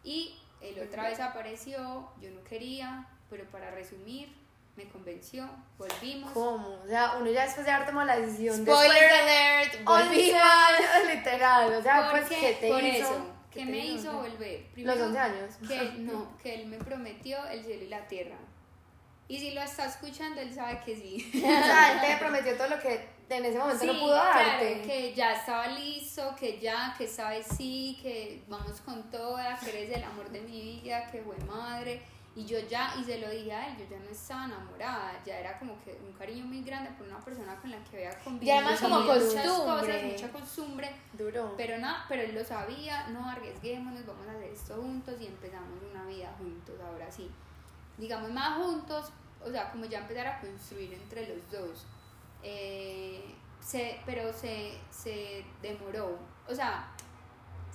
y él otra vez apareció, yo no quería, pero para resumir, me convenció, volvimos. ¿Cómo? O sea, uno ya después de haber tomado la decisión Spoiler de alert, 11 volvimos. literal. O sea, ¿Por pues, qué? ¿qué te Por hizo? eso, ¿Qué ¿qué te me hizo volver? Los 11 años. Que no, que él me prometió el cielo y la tierra. Y si lo está escuchando, él sabe que sí. O sea, él te prometió todo lo que en ese momento no pudo darte. Claro, que ya estaba listo, que ya, que sabes sí, que vamos con toda, que eres el amor de mi vida, que fue madre. Y yo ya, y se lo dije a él, yo ya no estaba enamorada, ya era como que un cariño muy grande por una persona con la que había convivido. Ya más como muchas costumbre. cosas, mucha costumbre. Duro. Pero nada, pero él lo sabía, no arriesguémonos, vamos a hacer esto juntos y empezamos una vida juntos, ahora sí. Digamos más juntos, o sea, como ya empezar a construir entre los dos. Eh, se, pero se, se demoró, o sea,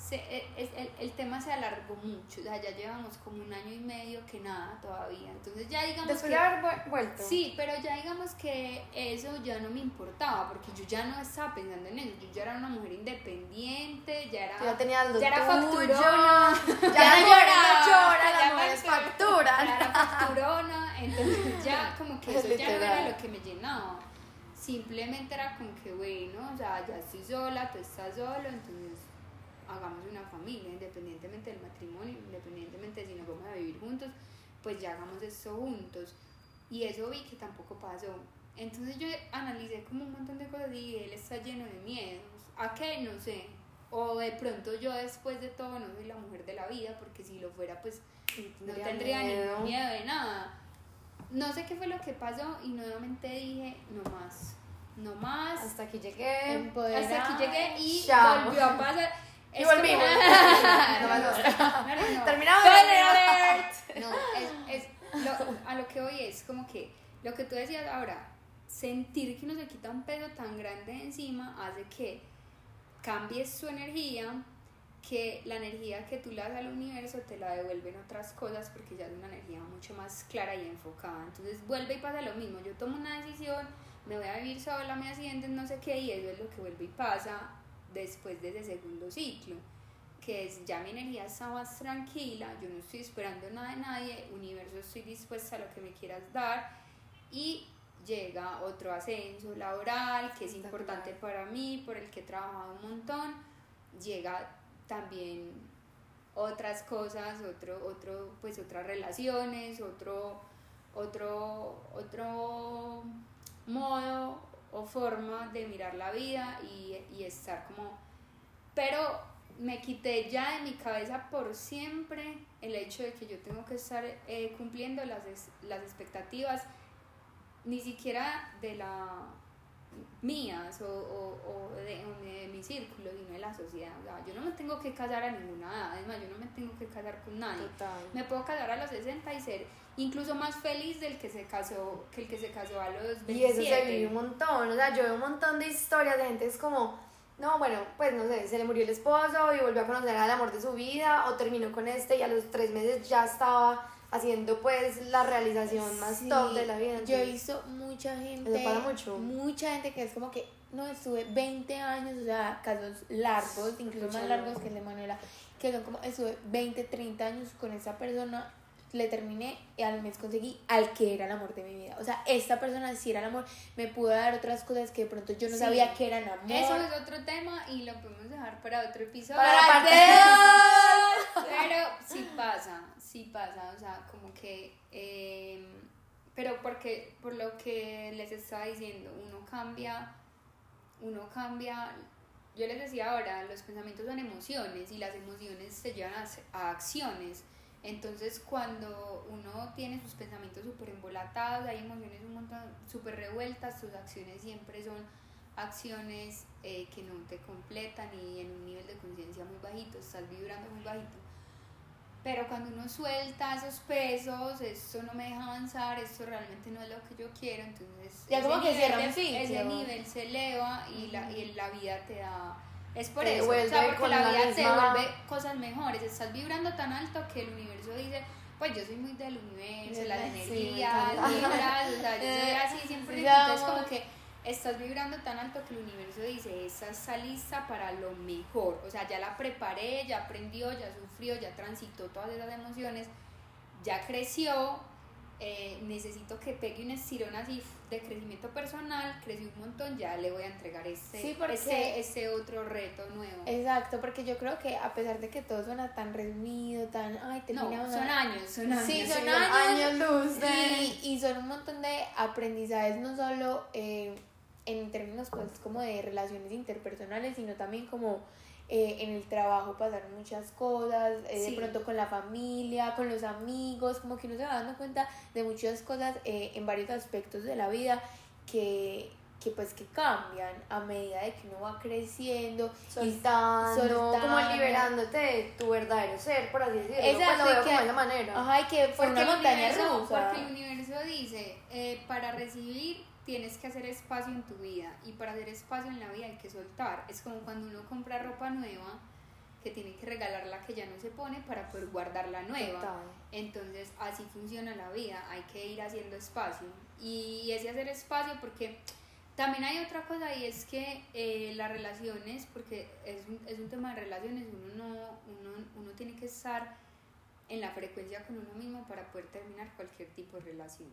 se, e- es- el, el tema se alargó mucho, o sea, ya llevamos como un año y medio que nada todavía. Entonces ya digamos Después que... de haber vu- vuelto. Sí, pero ya digamos que eso ya no me importaba, porque yo ya no estaba pensando en eso, yo ya era una mujer independiente, ya era... Ya tenías lo ya era facturona, Ya llora, no llora, ya las mujeres factura- facturan. Ya era facturona, entonces ya como que eso ya no era lo que me llenaba. Simplemente era como que, bueno, o sea, ya estoy sola, tú estás solo, entonces hagamos una familia, independientemente del matrimonio, independientemente de si nos vamos a vivir juntos, pues ya hagamos esto juntos. Y eso vi que tampoco pasó. Entonces yo analicé como un montón de cosas y él está lleno de miedos. ¿A qué? No sé. O de pronto yo después de todo no soy la mujer de la vida, porque si lo fuera, pues no Tendría tendría miedo. ningún miedo de nada. No sé qué fue lo que pasó y nuevamente dije, no más, no más. Hasta aquí llegué. Empoderada. Hasta aquí llegué y Chao. volvió a pasar. Como- volvimos. no, no, no, no. Terminamos. No, es, es lo- a lo que hoy es como que lo que tú decías ahora, sentir que uno se quita un peso tan grande de encima hace que cambies tu energía, que la energía que tú le das al universo te la devuelven otras cosas porque ya es una energía mucho más clara y enfocada. Entonces vuelve y pasa lo mismo. Yo tomo una decisión, me voy a vivir sola, me ascienden, no sé qué, y eso es lo que vuelve y pasa después de ese segundo ciclo que es ya mi energía está más tranquila, yo no estoy esperando nada de nadie, universo estoy dispuesta a lo que me quieras dar y llega otro ascenso laboral que es importante para mí, por el que he trabajado un montón, llega también otras cosas, otro, otro, pues otras relaciones, otro, otro, otro modo o forma de mirar la vida y, y estar como pero me quité ya de mi cabeza por siempre el hecho de que yo tengo que estar eh, cumpliendo las, las expectativas, ni siquiera de la mías o, o, o de, mi círculo, sino de la sociedad. O sea, yo no me tengo que casar a ninguna edad, además yo no me tengo que casar con nadie. Total. Me puedo casar a los 60 y ser incluso más feliz del que se casó, que el que se casó a los 27. Y eso se vive un montón, o sea, yo veo un montón de historias de gente es como, no, bueno, pues no sé, se le murió el esposo y volvió a conocer al amor de su vida o terminó con este y a los tres meses ya estaba haciendo pues la realización más Sí, top de la vida. Yo he entonces- visto mucha gente. Eso pasa mucho. Mucha gente que es como que, no, estuve 20 años, o sea, casos largos, incluso más largos que el de Manuela, que son como, estuve 20, 30 años con esa persona, le terminé y al mes conseguí al que era el amor de mi vida. O sea, esta persona sí era el amor, me pudo dar otras cosas que de pronto yo no Sí. sabía que eran amor. Eso es otro tema y lo podemos dejar para otro episodio. Para parte Pero sí pasa, sí pasa, o sea, como que, eh, pero porque, por lo que les estaba diciendo, uno cambia, uno cambia, yo les decía ahora, los pensamientos son emociones y las emociones se llevan a, a acciones. Entonces, cuando uno tiene sus pensamientos súper embolatados, hay emociones un montón súper revueltas, tus acciones siempre son acciones eh, que no te completan y en un nivel de conciencia muy bajito, estás vibrando muy bajito. Pero cuando uno suelta esos pesos, esto no me deja avanzar, esto realmente no es lo que yo quiero, entonces Ya ese como que nivel cierra de- un ciclo. ese nivel se eleva y la, y la vida te da... Es por Te eso, o sea, porque la la vida te misma- vuelve cosas mejores, estás vibrando tan alto que el universo dice, pues yo soy muy del universo, Sí, las me energías, vibras, o sea, yo soy así siempre, sí, entonces amor. como que estás vibrando tan alto que el universo dice, esta está lista para lo mejor, o sea, ya la preparé, ya aprendió, ya sufrió, ya transitó todas esas emociones, ya creció, eh, necesito que pegue un estirón así de crecimiento personal, creció un montón, ya le voy a entregar Sí, porque- este, este otro reto nuevo. Exacto, porque yo creo que a pesar de que todo suena tan resumido, tan, ay, no, terminamos son años, son años. Sí, son son años. años luz de- Y, y son un montón de aprendizajes, no solo eh, en términos pues como de relaciones interpersonales, sino también como eh, en el trabajo pasaron muchas cosas, eh, de pronto con la familia, con los amigos, como que uno se va dando cuenta de muchas cosas eh, en varios aspectos de la vida que, que pues que cambian a medida de que uno va creciendo. y- Soltando, como soltando. liberándote de tu verdadero ser, por así decirlo. Exacto, pues lo veo que- como de esa montaña rusa. porque el universo dice, eh, para recibir tienes que hacer espacio en tu vida y para hacer espacio en la vida hay que soltar. Es como cuando uno compra ropa nueva que tiene que regalar la que ya no se pone para poder guardar la nueva. Total. Entonces así funciona la vida, hay que ir haciendo espacio. Y ese hacer espacio porque también hay otra cosa y es que eh, las relaciones, porque es un, es un tema de relaciones, uno, no, uno, uno tiene que estar en la frecuencia con uno mismo para poder terminar cualquier tipo de relación,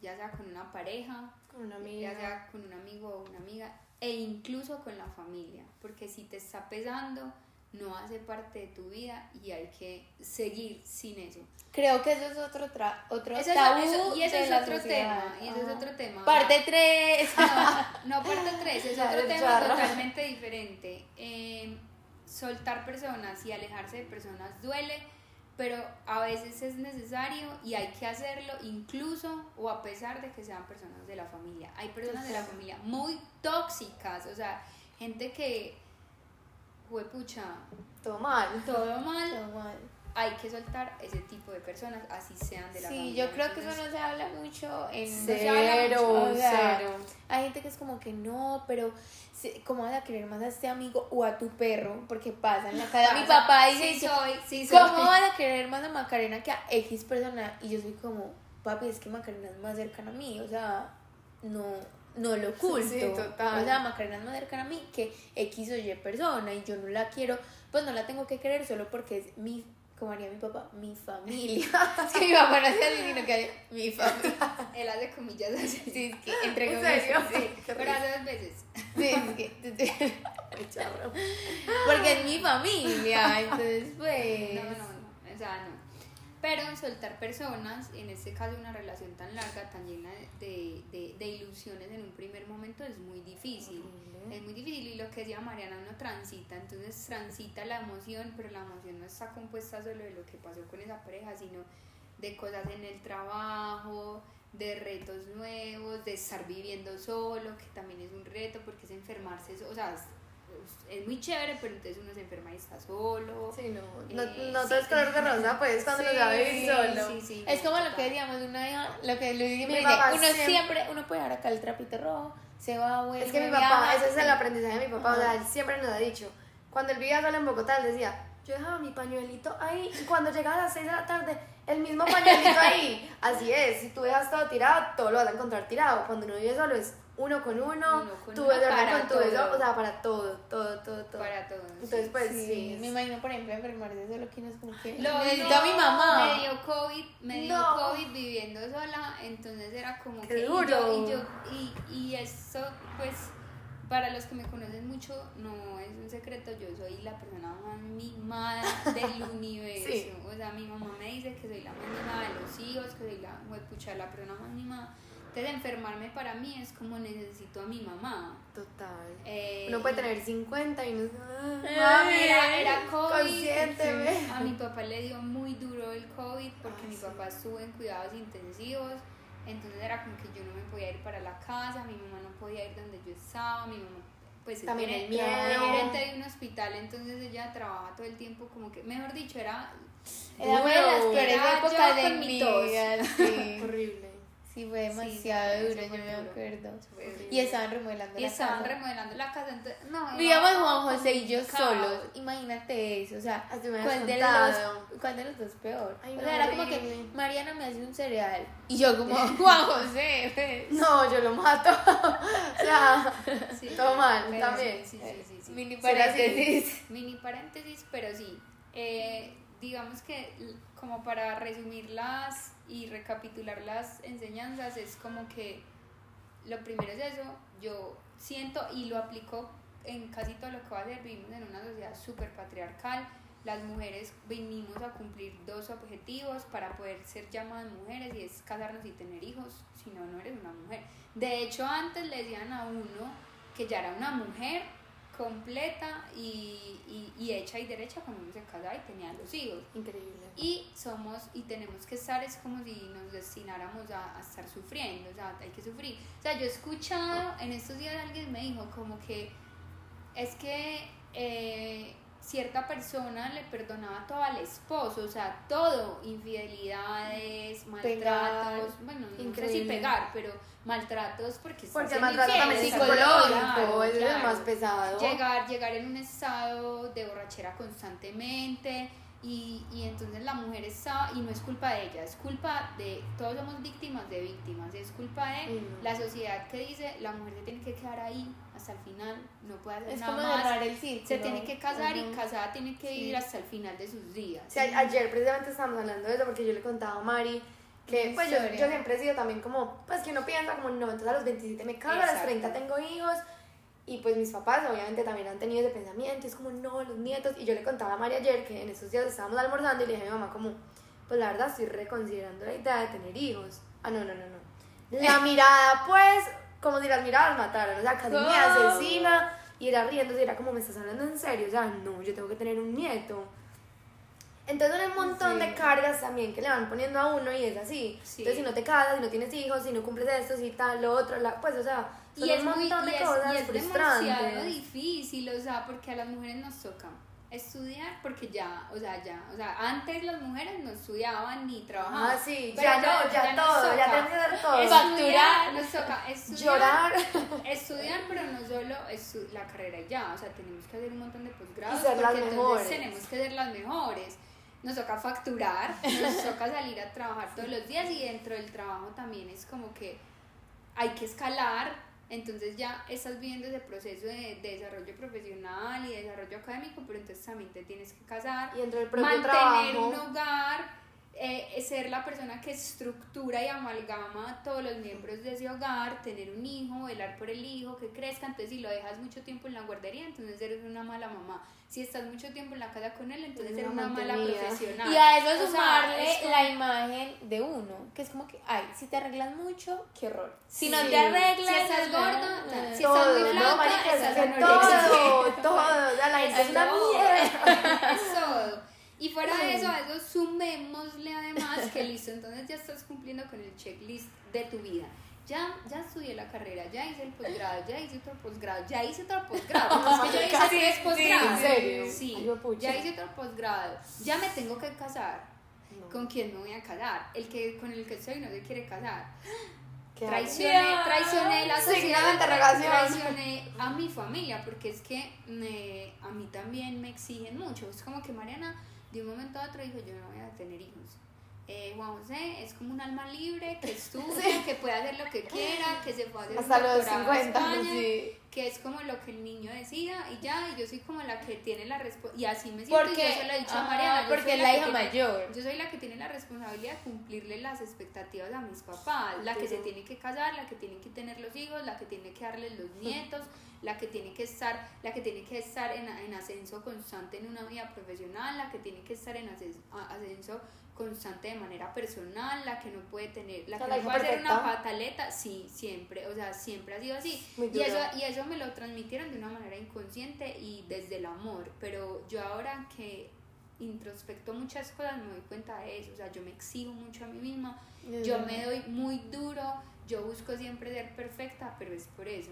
ya sea con una pareja, Con una amiga. ya sea con un amigo o una amiga, e incluso con la familia, porque si te está pesando, no hace parte de tu vida y hay que seguir sin eso. Creo que eso es otro, tra otro Eso es- tabú eso- y eso de es la otro sociedad. tema, y eso es Ajá. otro tema. Parte 3. No, parte 3, es otro tema charro. totalmente diferente. Eh, soltar personas y alejarse de personas duele, pero a veces es necesario y hay que hacerlo incluso o a pesar de que sean personas de la familia. Hay personas de la familia muy tóxicas, o sea, gente que, juepucha, Todo mal. todo mal, hay que soltar ese tipo de personas, así sean de la Sí, familia. yo creo que eso no se habla mucho en... Cero, o sea, cero. Hay gente que es como que no, pero ¿cómo vas a querer más a este amigo o a tu perro? Porque pasa en la casa. Mi papá dice, sí que, soy, sí soy. ¿cómo vas a querer más a Macarena que a X persona? Y yo soy como, papi, es que Macarena es más cercana a mí, o sea, no, no lo oculto. Sí, total. O sea, Macarena es más cercana a mí que X o Y persona y yo no la quiero, pues no la tengo que querer solo porque es mi, como haría mi papá, mi familia. es que mi papá no hace así, sino que mi familia. Él hace comillas así. Sí, es que entre ¿En comillas, serio? sí. Pero hace dos veces. Sí, es que- porque es mi familia, entonces pues... No, no, no. O sea, no. Pero soltar personas, en este caso una relación tan larga, tan llena de, de, de ilusiones en un primer momento, es muy difícil. Es muy difícil y lo que decía Mariana, uno transita, entonces transita la emoción, pero la emoción no está compuesta solo de lo que pasó con esa pareja, sino de cosas en el trabajo, de retos nuevos, de estar viviendo solo, que también es un reto porque es enfermarse, o sea, es, es muy chévere, pero entonces uno se enferma y está solo. Sí, no. No, Eh, no sí. todo es color de rosa, pues, cuando Sí, lo vivir solo. sí, sí, Es como lo que decíamos, una hija, lo que Luis dice, papá uno siempre- siempre, uno puede dejar acá el trapito rojo, se va, vuelve, Es que mi viaja, papá, ese es el aprendizaje de mi papá, o sea, él siempre nos ha dicho, cuando él vivía solo en Bogotá, él decía, yo dejaba mi pañuelito ahí, y cuando llegaba a las 6 de la tarde, el mismo pañuelito ahí. Así es, si tú dejas todo tirado, todo lo vas a encontrar tirado. Cuando uno vive solo es uno con uno, Uno con tú uno para con tu todo. eso, o sea, para todo, todo, todo, todo. Para todos. Entonces, pues Sí, sí. me imagino, por ejemplo, enfermarse solo que uno es como que Lo- necesito no, a mi mamá. Me dio COVID, me dio No. COVID viviendo sola, entonces era como Qué que. y duro. yo- Y, yo, y, y eso, pues, para los que me conocen mucho, no es un secreto, yo soy la persona más mimada del universo. Sí. O sea, mi mamá me dice que soy la más mimada de los hijos, que soy la, huepucha, la persona más mimada. Entonces, enfermarme para mí es como necesito a mi mamá. Total. Eh, Uno puede tener 50 y no Ay, Mami, era, era COVID. Consiénteme. A mi papá le dio muy duro el COVID porque mi papá estuvo en cuidados intensivos. Entonces era como que yo no me podía ir para la casa, mi mamá no podía ir donde yo estaba, mi mamá pues es También el miedo. gerente de un hospital, entonces ella trabaja todo el tiempo como que, mejor dicho, era Era una de las peores épocas de mi tos. sí. Horrible. Sí, fue demasiado duro, yo me duro. acuerdo. Y estaban remodelando y la estaban casa. remodelando la casa, entonces no, Vivíamos Juan José y yo solos. Imagínate eso, o sea, habías ¿cuál de, los, ¿cuál de los dos peor? Ay, o sea, era como que Mariana me hace un cereal y yo como Juan José. pues. No, yo lo mato. o sea, Sí, todo mal, pero también. Sí, sí, sí. Mini paréntesis. Mini paréntesis, pero sí. eh, digamos que como para resumirlas y recapitular las enseñanzas, es como que lo primero es eso, yo siento y lo aplico en casi todo lo que va a hacer, vivimos en una sociedad súper patriarcal, las mujeres venimos a cumplir dos objetivos para poder ser llamadas mujeres y es casarnos y tener hijos, si no, no eres una mujer. De hecho, antes le decían a uno que ya era una mujer completa y, y, y hecha y derecha cuando uno se casaba y tenía los hijos. Increíble. Y somos, y tenemos que estar, es como si nos destináramos a, a estar sufriendo, o sea, hay que sufrir. O sea, yo he escuchado, en estos días alguien me dijo como que es que eh, cierta persona le perdonaba todo al esposo, o sea, todo, infidelidades, Pegar, maltratos, bueno, no sé si pegar, pero maltratos porque estás Porque el en maltrato también es psicológico, claro, es lo más pesado. Llegar, llegar en un estado de borrachera constantemente y, y entonces la mujer está, y no es culpa de ella, es culpa de, todos somos víctimas de víctimas, es culpa de no. la sociedad que dice la mujer se tiene que quedar ahí hasta el final, no puede hacer Es nada como más, el círculo. se tiene que casar y Ujú. casada tiene que Sí. vivir hasta el final de sus días. Sí, ayer precisamente estábamos hablando de eso porque yo le contaba a Mari que pues yo, yo siempre he sido también como, pues que uno piensa como, no, entonces a los 27 me caso, a los Exacto. 30 tengo hijos y pues mis papás obviamente también han tenido ese pensamiento, es como, no, los nietos y yo le contaba a Mari ayer que en esos días estábamos almorzando y le dije a mi mamá como, pues la verdad estoy reconsiderando la idea de tener hijos. Ah, no, no, no, no. La mirada pues, como si las miradas mataran, o sea, casi me asesina y era riendo y era como, me estás hablando en serio, o sea, no, yo tengo que tener un nieto. Entonces hay un montón Sí. de cargas también que le van poniendo a uno y es así. Sí. Entonces si no te casas, si no tienes hijos, si no cumples esto, si tal, lo otro, la, pues o sea, son y es un muy montón y de es, cosas y es demasiado frustrantes. difícil, o sea, porque a las mujeres nos toca estudiar porque ya, o sea, ya, o sea, antes las mujeres no estudiaban ni trabajaban. Ah, sí, Pero ya, no, ya, nos todo, ya tenemos que hacer todo. Estudiar, nos toca estudiar, Llorar. estudiar, pero no solo la carrera y ya, o sea, tenemos que hacer un montón de posgrados Y porque entonces mejores. tenemos que ser las mejores. Nos toca facturar, nos toca salir a trabajar todos los días y dentro del trabajo también es como que hay que escalar, entonces ya estás viviendo ese proceso de, de desarrollo profesional y desarrollo académico, pero entonces también te tienes que casar, Y dentro del mantener trabajo. un hogar, eh, ser la persona que estructura y amalgama todos los miembros de ese hogar, tener un hijo, velar por el hijo, que crezca, entonces si lo dejas mucho tiempo en la guardería, entonces eres una mala mamá. Si estás mucho tiempo en la casa con él, entonces Eres eres una una mala profesional. Y a eso O sea, sumarle es como- la imagen de uno, que es como que, ay, si te arreglas mucho, qué horror. Si no te arreglas, Si estás no, gorda, no, no. Si todo, estás muy ¿no, flaca? Es estás todo, todo, o sea, la gente es una todo. mierda. Es todo. Y fuera de eso, a eso sumémosle además que listo, entonces ya estás cumpliendo con el checklist de tu vida. Ya, ya estudié la carrera, ya hice el posgrado, ya hice otro posgrado, ya hice otro posgrado. porque es que yo hice Casi, tres sí, posgrados. ¿en serio? Sí, Ay, ya hice otro posgrado. Ya me tengo que casar. No. ¿Con quién me voy a casar? El que con el que estoy no se quiere casar. ¿Qué Traicioné, traicioné la sociedad, traicioné a mi familia, porque es que me- a mí también me exigen mucho. Es como que Mariana de un momento a otro dijo, yo no voy a tener hijos. Eh, Juan José es como un alma libre que estudia, que puede hacer lo que quiera, que se puede hacer Hasta los doctorado a 50, España, sí. que es como lo que el niño decida y ya, y yo soy como la que tiene la respuesta, y así me siento, y Porque, yo se lo he dicho a Mariana, yo porque soy es la que hija tiene- mayor. yo soy la que tiene la responsabilidad de cumplirle las expectativas a mis papás, la que se tiene que casar, la que tiene que tener los hijos, la que tiene que darles los nietos, la que tiene que estar, la que tiene que estar en, en ascenso constante en una vida profesional, la que tiene que estar en ases- a- ascenso constante de manera personal, la que no puede tener, la O sea, que no puede hacer una pataleta, sí, siempre, o sea, siempre ha sido así. Y eso, y eso me lo transmitieron de una manera inconsciente y desde el amor, pero yo ahora que introspecto muchas cosas me doy cuenta de eso, o sea, yo me exijo mucho a mí misma, yo me doy muy duro, yo busco siempre ser perfecta, pero es por eso.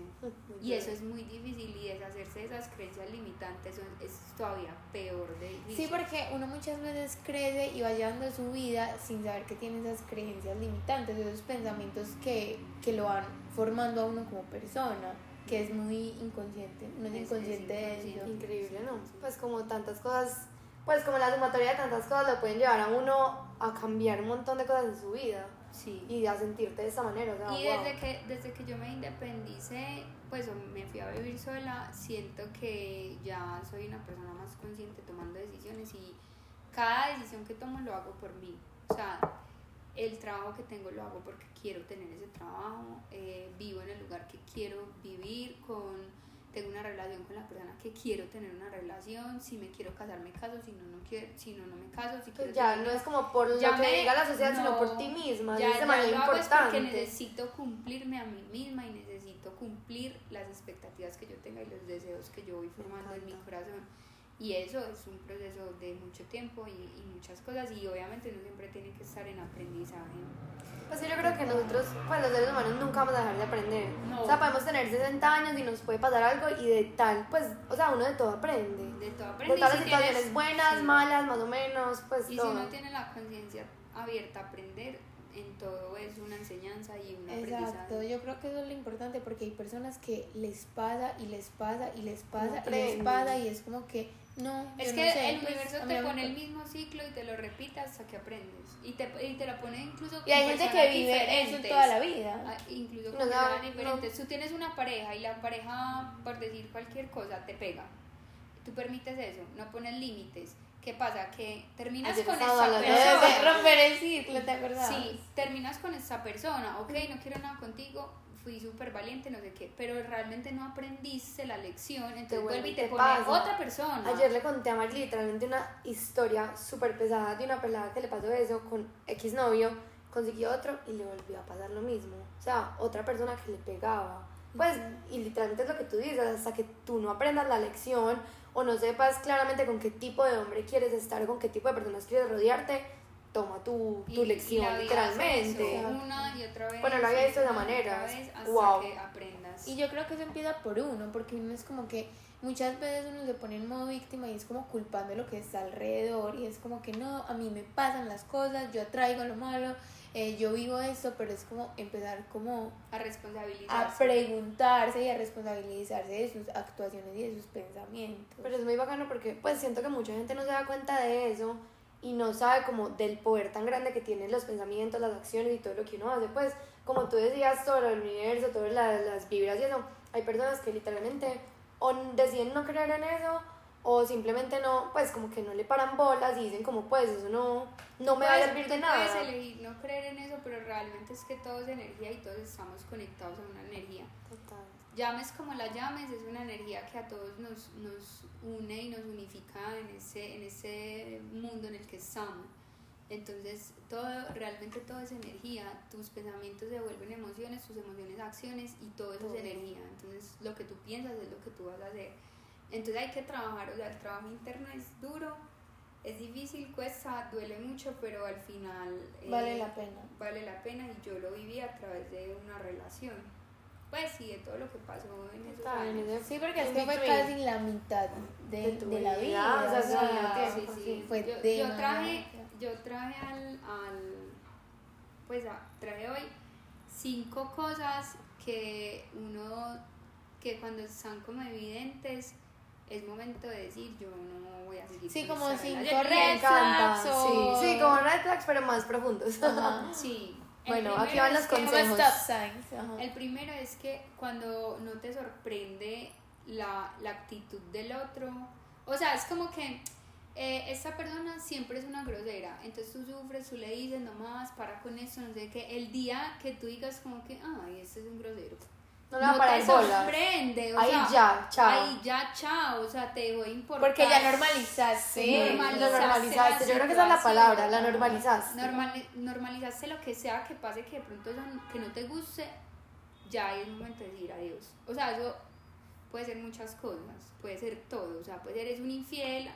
Y eso es muy difícil y deshacerse de esas creencias limitantes es todavía peor de difícil. Sí, porque uno muchas veces crece y va llevando su vida sin saber que tiene esas creencias limitantes, esos pensamientos que, que lo van formando a uno como persona, que es muy inconsciente, uno es Es- es inconsciente de inconsciente. eso. Increíble, ¿no? Pues como tantas cosas, pues como la sumatoria de tantas cosas lo pueden llevar a uno a cambiar un montón de cosas en su vida Sí. y a sentirte de esa manera. O sea, Y wow. desde que, desde que yo me independicé, pues me fui a vivir sola, siento que ya soy una persona más consciente tomando decisiones y cada decisión que tomo lo hago por mí. O sea, el trabajo que tengo lo hago porque quiero tener ese trabajo, eh, vivo en el lugar que quiero vivir con tengo una relación con la persona que quiero tener una relación, si me quiero casar me caso, si no no quiero, si no no me caso, si quiero Pues ya tener no es como por ya lo que me- diga la sociedad, sino no, por ti misma. ya, es de ya manera lo hago es porque importante. necesito cumplirme a mí misma y necesito cumplir las expectativas que yo tenga y los deseos que yo voy formando en mi corazón. Y eso es un proceso de mucho tiempo y, y muchas cosas y obviamente uno siempre tiene que estar en aprendizaje. Pues yo creo que nosotros, pues los seres humanos nunca vamos a dejar de aprender. No. O sea, podemos tener 60 años y nos puede pasar algo y de tal, pues, o sea, uno de todo aprende. De todo De aprende. y todas las si situaciones tienes- buenas, sí. malas, más o menos, pues Y si todo. uno tiene la conciencia abierta a aprender, en todo es una enseñanza y un Exacto, aprendizaje. yo creo que eso es lo importante porque hay personas que les pasa y les pasa y les pasa y les pasa y es como que no. Es yo que no sé, el pues, universo te pone el mismo ciclo y te lo repite hasta que aprendes. Y te, y te lo pone incluso Y hay con gente que vive eso toda la vida. Ah, Incluso No, con no, personas no. diferentes. Tú tienes una pareja y la pareja, por decir cualquier cosa, te pega. Tú permites eso, no pones límites. ¿Qué pasa? Que terminas Ayer con Pero persona. romper el ciclo, ¿te acuerdas? Sí, terminas con esa persona, ok, no quiero nada contigo, fui súper valiente, no sé qué, pero realmente no aprendiste la lección, entonces vuelve y te pone pasa. otra persona. Ayer le conté a Mari literalmente una historia súper pesada de una pelada que le pasó eso con X novio, consiguió otro y le volvió a pasar lo mismo. O sea, otra persona que le pegaba. Pues, y literalmente es lo que tú dices, hasta que tú no aprendas la lección o no sepas claramente con qué tipo de hombre quieres estar, con qué tipo de personas quieres rodearte, toma tu, Y- tu y lección, la vida literalmente. eso, una y otra vez. Bueno, lo había visto de esa y manera. otra vez hasta Wow. que aprendas. Y yo creo que eso empieza por uno, porque uno es como que muchas veces uno se pone en modo víctima y es como culpando lo que está alrededor y es como que no, a mí me pasan las cosas, yo atraigo lo malo, eh, yo vivo esto, pero es como empezar como a responsabilizarse. a preguntarse y a responsabilizarse de sus actuaciones y de sus pensamientos. Pero es muy bacano porque pues siento que mucha gente no se da cuenta de eso y no sabe como del poder tan grande que tienen los pensamientos, las acciones y todo lo que uno hace. Pues como tú decías, todo el universo, todas las, las vibras y eso, hay personas que literalmente o deciden no creer en eso o simplemente no, pues como que no le paran bolas y dicen como pues eso no, no me va a Puedes- servir de nada. Puedes elegir no creer en eso, pero realmente es que todo es energía y todos estamos conectados a una energía. Total. Llames como la llames, es una energía que a todos nos, nos une y nos unifica en ese, en ese mundo en el que estamos. Entonces, todo, realmente todo es energía. Tus pensamientos se vuelven emociones, tus emociones acciones y todo eso Todo. es energía. Entonces, lo que tú piensas es lo que tú vas a hacer. Entonces, hay que trabajar, o sea, el trabajo interno es duro, es difícil, cuesta, duele mucho, pero al final eh, Vale la pena. vale la pena y yo lo viví a través de una relación. Pues sí, de todo lo que pasó en esos años. Sí, porque es que fue casi la mitad de, De tu de la vida, vida. o sea, o sí, sea, sí, sí. sí. fue yo, traje, yo traje al, al pues a- traje hoy cinco cosas que uno, que cuando están como evidentes, es momento de decir yo no voy a seguir Sí, como cinco red encanta. flags o- Sí, sí, como red flags, pero más profundos. Ajá. Sí. Bueno, aquí van los consejos. stop signs. ajá. El primero es que cuando no te sorprende la, la actitud del otro, o sea, es como que eh, esta persona siempre es una grosera, entonces tú sufres, tú le dices nomás, para con esto, no sé qué, el día que tú digas como que, ay, este es un grosero. No le va a parar te sorprende, o Ahí sea, ya, chao. Ahí ya, chao, o sea, te dejó de importar. Porque ya normalizaste. Sí, lo normalizaste normalizaste. la Yo creo que esa es la palabra, la normalizaste. Normali- normalizaste lo que sea que pase que de pronto eso n- que no te guste, ya es momento de decir adiós. O sea, eso puede ser muchas cosas, puede ser todo. O sea, puede ser eres un infiel,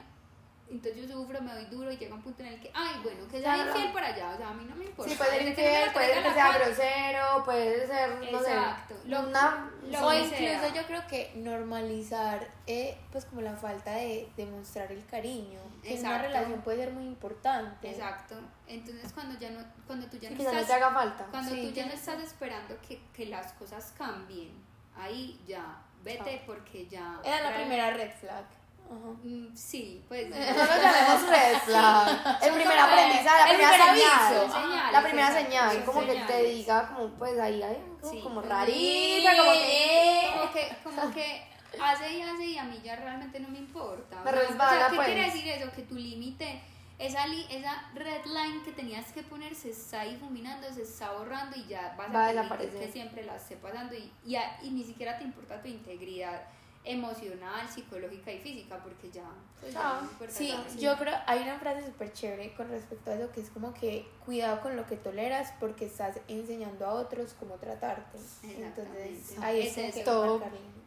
entonces yo sufro, me doy duro y llega un punto en el que, ay, bueno, que sea Claro. infiel para allá. O sea, a mí no me importa. Sí, puede ser infiel, puede ser que sea cara, grosero, puede ser, no Exacto. sé, Lo- una... lo o incluso sea. yo creo que normalizar eh, pues como la falta de demostrar el cariño que en una Exacto. relación puede ser muy importante Exacto. Entonces cuando ya no, cuando tú ya Sí, no te haga falta. Cuando Sí, tú ya no estás esperando que, que las cosas cambien, ahí ya, vete porque ya... era la primera red flag. Mm, Sí, pues... No lo llamemos red flag. El Son primer aprendizaje, la el primera primer señal. aviso. Señales, La primera señal, como que te señales. diga, como pues ahí hay algo Sí. como rarita, como que. Como que, como que hace y hace y a mí ya realmente no me importa. Me resbala, o sea, ¿qué pues. quiere decir eso? Que tu límite, esa, li- esa red line que tenías que poner se está difuminando, se está borrando y ya vas Va a a desaparecer. que siempre la esté pasando y, y, a- y ni siquiera te importa tu integridad emocional, psicológica y física, porque ya... Pues, Ah, ya no importa Sí, nada. yo creo, hay una frase súper chévere con respecto a eso que es como que cuidado con lo que toleras porque estás enseñando a otros cómo tratarte. Entonces, ahí Es es límites.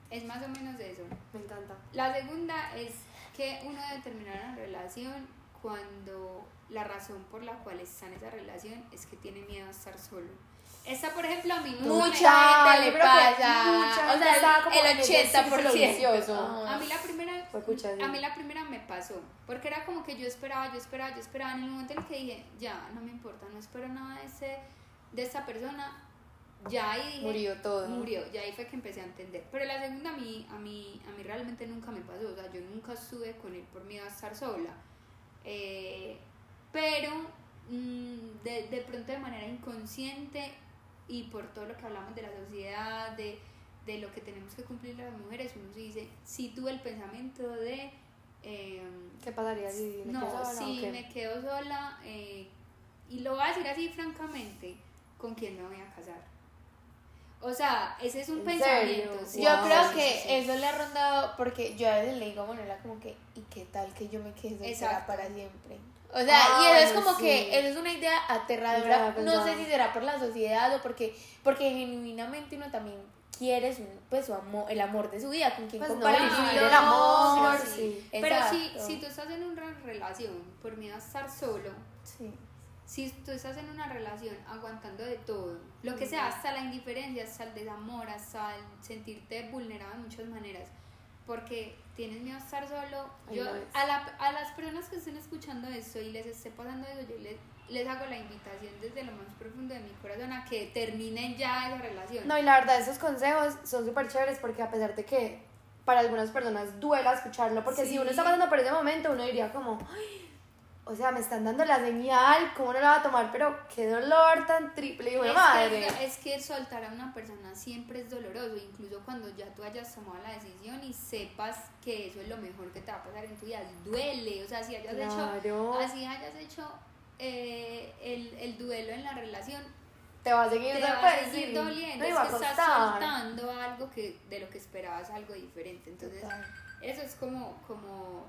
Es más o menos eso. Me encanta. La segunda es que uno debe terminar una relación cuando la razón por la cual está en esa relación es que tiene miedo a estar solo. Esta, por ejemplo, a mí Mucha me- gente le pasa. mucha O sea, como el ese 80%. círculo vicioso. Ah. A mí la primera, a mí la primera me pasó, porque era como que yo esperaba, yo esperaba, yo esperaba. En el momento en el que dije, ya, no me importa, no espero nada de, ese, de esta persona, ya ahí dije, Murió todo. murió, ya ahí fue que empecé a entender. Pero la segunda a mí, a mí, a mí realmente nunca me pasó, o sea, yo nunca estuve con él por miedo a estar sola. Eh, pero mm, de, de pronto de manera inconsciente y por todo lo que hablamos de la sociedad, de, de lo que tenemos que cumplir las mujeres, uno se dice, sí tuve el pensamiento de... em, ¿Qué pasaría si me no, quedo sola qué? me quedo sola eh, y lo voy a decir así francamente, ¿con quién me voy a casar? O sea, ese es un ¿En pensamiento. sí, Yo Wow. creo sí, que sí, sí. eso le ha rondado porque yo a veces le digo a Manuela como que, ¿y qué tal que yo me quede soltera para siempre? O sea, Ah, y eso es como sí. que, eso es una idea aterradora. No sé si será por la sociedad o porque, porque genuinamente uno también quiere su, pues, su amor, el amor de su vida, con quien Pues compartir su el amor, sí, sí. Pero si, si tú estás en una relación por miedo a estar solo, si tú estás en una relación aguantando de todo, lo que sea, hasta la indiferencia, hasta el desamor, hasta el sentirte vulnerado de muchas maneras, porque tienes miedo a estar solo, yo a, la, a las personas que estén escuchando esto y les esté pasando eso, yo les, les hago la invitación desde lo más profundo de mi corazón a que terminen ya esa relación. No, y la verdad, esos consejos son súper chéveres porque a pesar de que para algunas personas duela escucharlo, porque si uno está pasando por ese momento, uno diría como, "Ay, o sea, me están dando la señal, ¿cómo no la va a tomar? Pero qué dolor tan triple, hijo de es, madre. que, es que soltar a una persona siempre es doloroso, incluso cuando ya tú hayas tomado la decisión y sepas que eso es lo mejor que te va a pasar en tu vida. Duele, o sea, si hayas hecho, así hayas hecho eh, el, el duelo en la relación, Te va a seguir, te va a seguir doliendo, no es que estás soltando algo que de lo que esperabas algo diferente. Entonces, Total. eso es como, como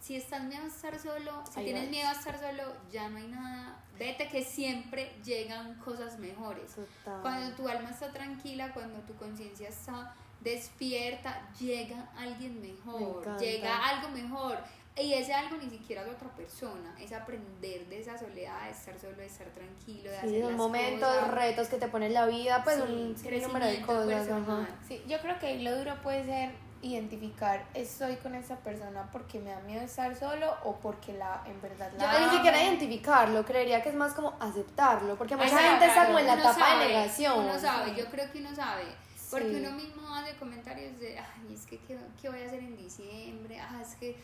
si estás miedo a estar solo, si Ahí tienes vas. miedo a estar solo, ya no hay nada. Vete que siempre llegan cosas mejores. Total. Cuando tu alma está tranquila, cuando tu conciencia está despierta, llega alguien Me mejor, llega algo mejor. Y ese algo ni siquiera es otra persona, es aprender de esa soledad, de estar solo, de estar tranquilo, de Sí, hacer las momentos, cosas. retos que te pone la vida, pues Sí, un sinnúmero de crecimiento cosas. ajá. Sí, yo creo que lo duro puede ser identificar, estoy con esa persona porque me da miedo estar solo o porque la en verdad la Yo ni siquiera identificarlo, creería que es más como aceptarlo, porque mucha Ay, gente está claro, como en la uno etapa sabe, de negación. Uno sabe, yo creo que uno sabe. Porque Sí. uno mismo hace comentarios de, ay, es que, ¿qué, qué voy a hacer en diciembre? Ah, es que,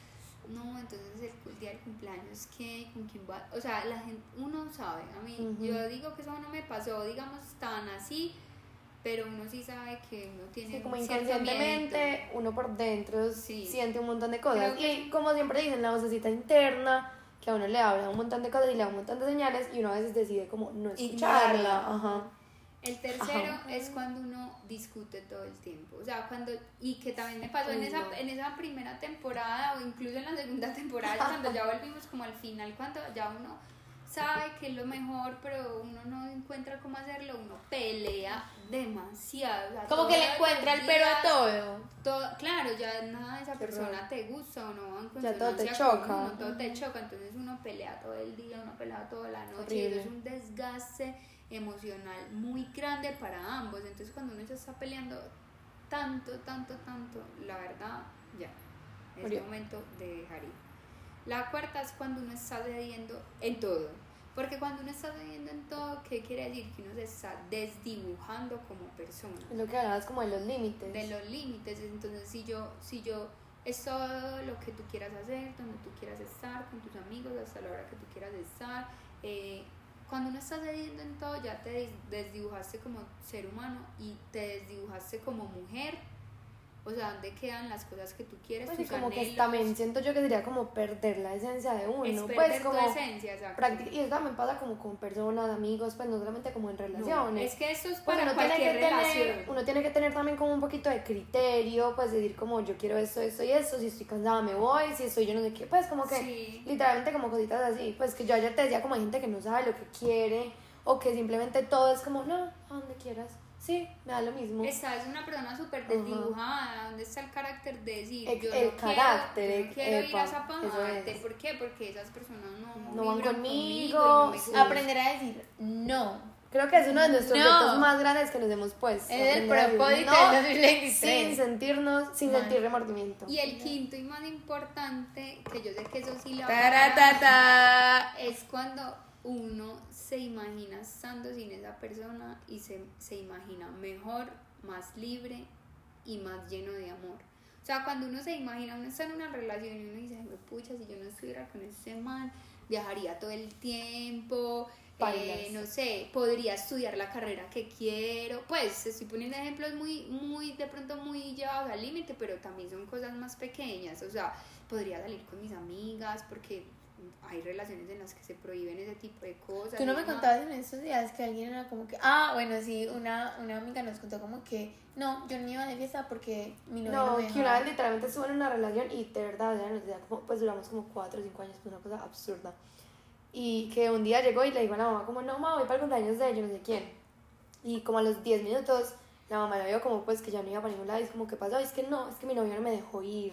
no, entonces el, día del cumpleaños, ¿qué? ¿Con quién va? O sea, la gente, uno sabe. A mí, yo digo que eso no me pasó, digamos, tan así, pero uno sí sabe que uno tiene Sí, como inconscientemente uno por dentro Sí. siente un montón de cosas. Que- Y como siempre dicen, la vocecita interna, que a uno le habla un montón de cosas y le da un montón de señales y uno a veces decide como no escucharla. Ajá. El tercero Ajá. es cuando uno discute todo el tiempo. O sea, cuando. Y que también me pasó en esa, no. en esa primera temporada o incluso en la segunda temporada, cuando ya volvimos como al final, cuando ya uno sabe que es lo mejor, pero uno no encuentra cómo hacerlo, uno pelea demasiado. o sea, Como que le encuentra el pero a todo. todo- claro, ya nada de esa Qué persona te gusta o no en Ya todo te choca. uno, todo te choca, entonces uno pelea todo el día, uno pelea toda la noche, y eso es un desgaste emocional muy grande para ambos, entonces cuando uno se está peleando tanto, tanto, tanto, la verdad, ya, es Murió. momento de dejar ir. La cuarta es cuando uno está cediendo en todo. Porque cuando uno está cediendo en todo, ¿qué quiere decir? Que uno se está desdibujando como persona Es lo que hablabas como de los límites. de los límites. Entonces, si yo, si yo es todo lo que tú quieras hacer, donde tú quieras estar, con tus amigos, hasta la hora que tú quieras estar, eh, cuando uno está cediendo en todo, ya te des- desdibujaste como ser humano y te desdibujaste como mujer. O sea, ¿dónde quedan las cosas que tú quieres? Pues, y como que también siento yo que sería como perder la esencia de uno. es pues como tu esencia, exacto. y eso también pasa como con personas, amigos, pues no solamente como en No, relaciones. es que esto es Pues para uno tiene que cualquier relación. tener, uno uno tiene que tener también como un poquito de criterio, pues decir como yo quiero esto, esto y esto, si estoy cansada me voy, si estoy yo no sé qué, pues como que Sí. literalmente como cositas así, pues que yo ayer te decía como hay gente que no sabe lo que quiere o que simplemente todo es como, no, a donde quieras, sí, me da lo mismo. Esta es una persona súper Ajá. desdibujada. ¿Dónde está el carácter de decir El- yo el no carácter, quiero, yo no quiero ir a es. ¿Por qué? Porque esas personas no, No van conmigo, y no me sí. gustan. Aprender a decir no. Creo que es uno de nuestros No. retos más grandes que nos hemos puesto. Es el propósito no del 2023. Sin sentirnos, sin Man. sentir remordimiento. Y el quinto y más importante, que yo sé que eso sí la Taratata. es cuando uno se imagina estando sin esa persona y se, se imagina mejor, más libre y más lleno de amor. O sea, cuando uno se imagina, uno está en una relación y uno dice, "Ay, pucha, si yo no estuviera con ese man, viajaría todo el tiempo, eh, no sé, podría estudiar la carrera que quiero. Pues estoy poniendo ejemplos muy, muy, de pronto muy llevados al límite, pero también son cosas más pequeñas. O sea, podría salir con mis amigas porque hay relaciones en las que se prohíben ese tipo de cosas. Tú no y me contabas en estos días que alguien era como que, ah, bueno, sí, una, una amiga nos contó como que, no, yo no iba de fiesta porque mi novio no, No, me que una dejaba". vez literalmente estuvo en una relación y de verdad, ya nos decía como, pues duramos como 4 o 5 años, pues una cosa absurda. Y que un día llegó y le dijo a la mamá como, no, mamá, voy para el cumpleaños de yo no sé quién. Y como a los 10 minutos, la mamá la vio como pues que ya no iba para ningún lado y es como, ¿qué pasó? Y es que no, es que mi novio no me dejó ir.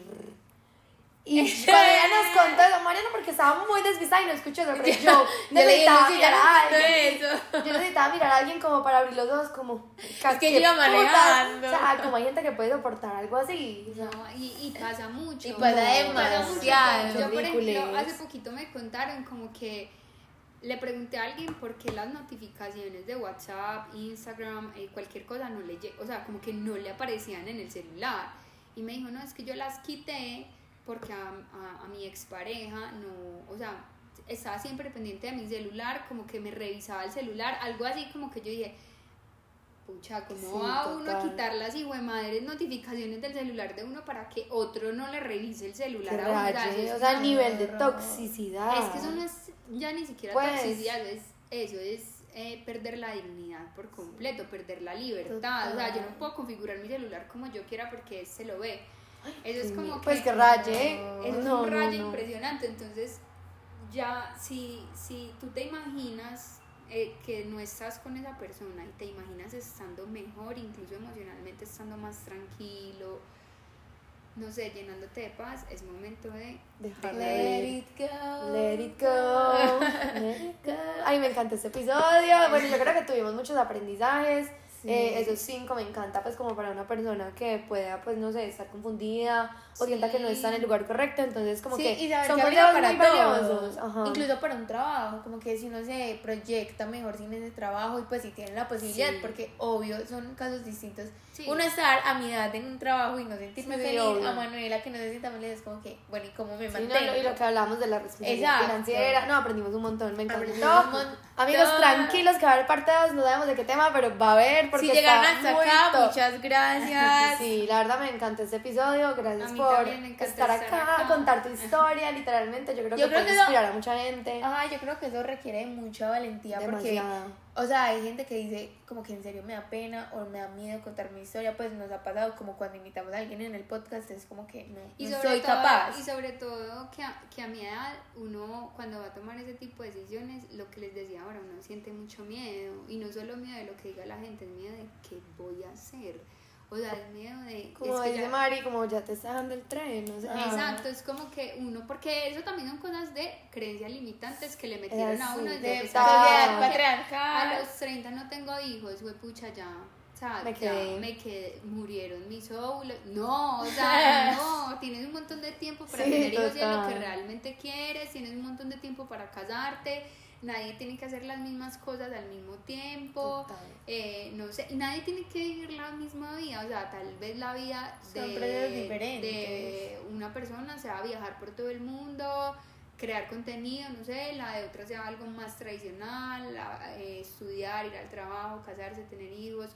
Y cuando ella nos contó eso, Mariana, porque estaba muy despistada y no escuchó eso, pero yo Yo le dije, necesitaba "Lucy, mirar a no alguien. eso. Yo necesitaba mirar a alguien como para abrir los ojos, como. Es que "¿Qué yo iba putas?". manejando. O sea, como hay gente que puede soportar algo así. No, y, y pasa mucho. Y pasa No, demasiado. Yo, por ejemplo, hace poquito me contaron como que le pregunté a alguien por qué las notificaciones de WhatsApp, Instagram, eh, cualquier cosa no le o sea, como que no le aparecían en el celular. Y me dijo, no, es que yo las quité porque a, a, a mi expareja no, o sea, estaba siempre pendiente de mi celular, como que me revisaba el celular, algo así como que yo dije, pucha, ¿cómo Sí, va uno a quitar las madres notificaciones del celular de uno para que otro no le revise el celular a uno? O sea, el nivel de toxicidad. es que eso no es ya ni siquiera Pues. toxicidad, es eso, es eh, perder la dignidad por completo, perder la libertad. O sea, yo no puedo configurar mi celular como yo quiera porque se lo ve. Eso es como Pues que que raye. es No, un no, rayo no. impresionante. Entonces, ya si, si tú te imaginas eh, que no estás con esa persona y te imaginas estando mejor, incluso emocionalmente estando más tranquilo, no sé, llenándote de paz, es momento de Dejar Let it go. Let it go. Let it go. Ay, me encanta este episodio. Bueno, yo creo que tuvimos muchos aprendizajes. Eh, esos cinco me encanta, pues, como para una persona que pueda, pues, no sé, estar confundida o sienta que no está en el lugar correcto. Entonces, como Sí, que y saber son que para muy todos. valiosos. Incluso para un trabajo, como que si uno se proyecta mejor sin ese trabajo y pues si tiene la posibilidad, Sí. porque obvio son casos distintos. Uno estar a mi edad en un trabajo y no sentirme feliz, obvio. a Manuela que no se sienta feliz, es como que, bueno, ¿y cómo me no, mantengo? y lo que hablábamos de la responsabilidad financiera. No, aprendimos un montón, me encantó. Amigos, tranquilos que va a haber parte 2, no sabemos de qué tema, pero va a haber porque si llegaron hasta acá, muchas gracias. Sí, la verdad me encantó este episodio. Gracias A mí por estar acá, acá. contar tu historia, literalmente. Yo creo Yo que creo puede que inspirar a mucha gente. Ajá, yo creo que eso requiere de mucha valentía Demasiado. porque, o sea, hay gente que dice como que en serio me da pena o me da miedo contar mi historia, pues nos ha pasado como cuando invitamos a alguien en el podcast, es como que no, Y no sobre soy todo, capaz. Y sobre todo que a, que a mi edad, uno cuando va a tomar ese tipo de decisiones, lo que les decía ahora, uno siente mucho miedo. Y no solo miedo de lo que diga la gente, es miedo de qué voy a hacer. O sea, es miedo de... Como es que dice ya- Mari, como ya te está dando el tren. O sea, Exacto, es como que uno, porque eso también son cosas de creencias limitantes que le metieron a uno de desde de pequeño. sociedad Como que patriarcal. A los 30 no tengo hijos, fue pucha ya. O sea, Me ya quedé. me quedé, murieron mis óvulos. No, o sea, no, tienes un montón de tiempo para Sí, tener hijos y es lo que realmente quieres, tienes un montón de tiempo para casarte, nadie tiene que hacer las mismas cosas al mismo tiempo. Eh, no sé, nadie tiene que vivir la misma vida, o sea, tal vez la vida de una persona sea viajar por todo el mundo, crear contenido, no sé, la de otra sea algo más tradicional, la- eh, estudiar, ir al trabajo, casarse, tener hijos.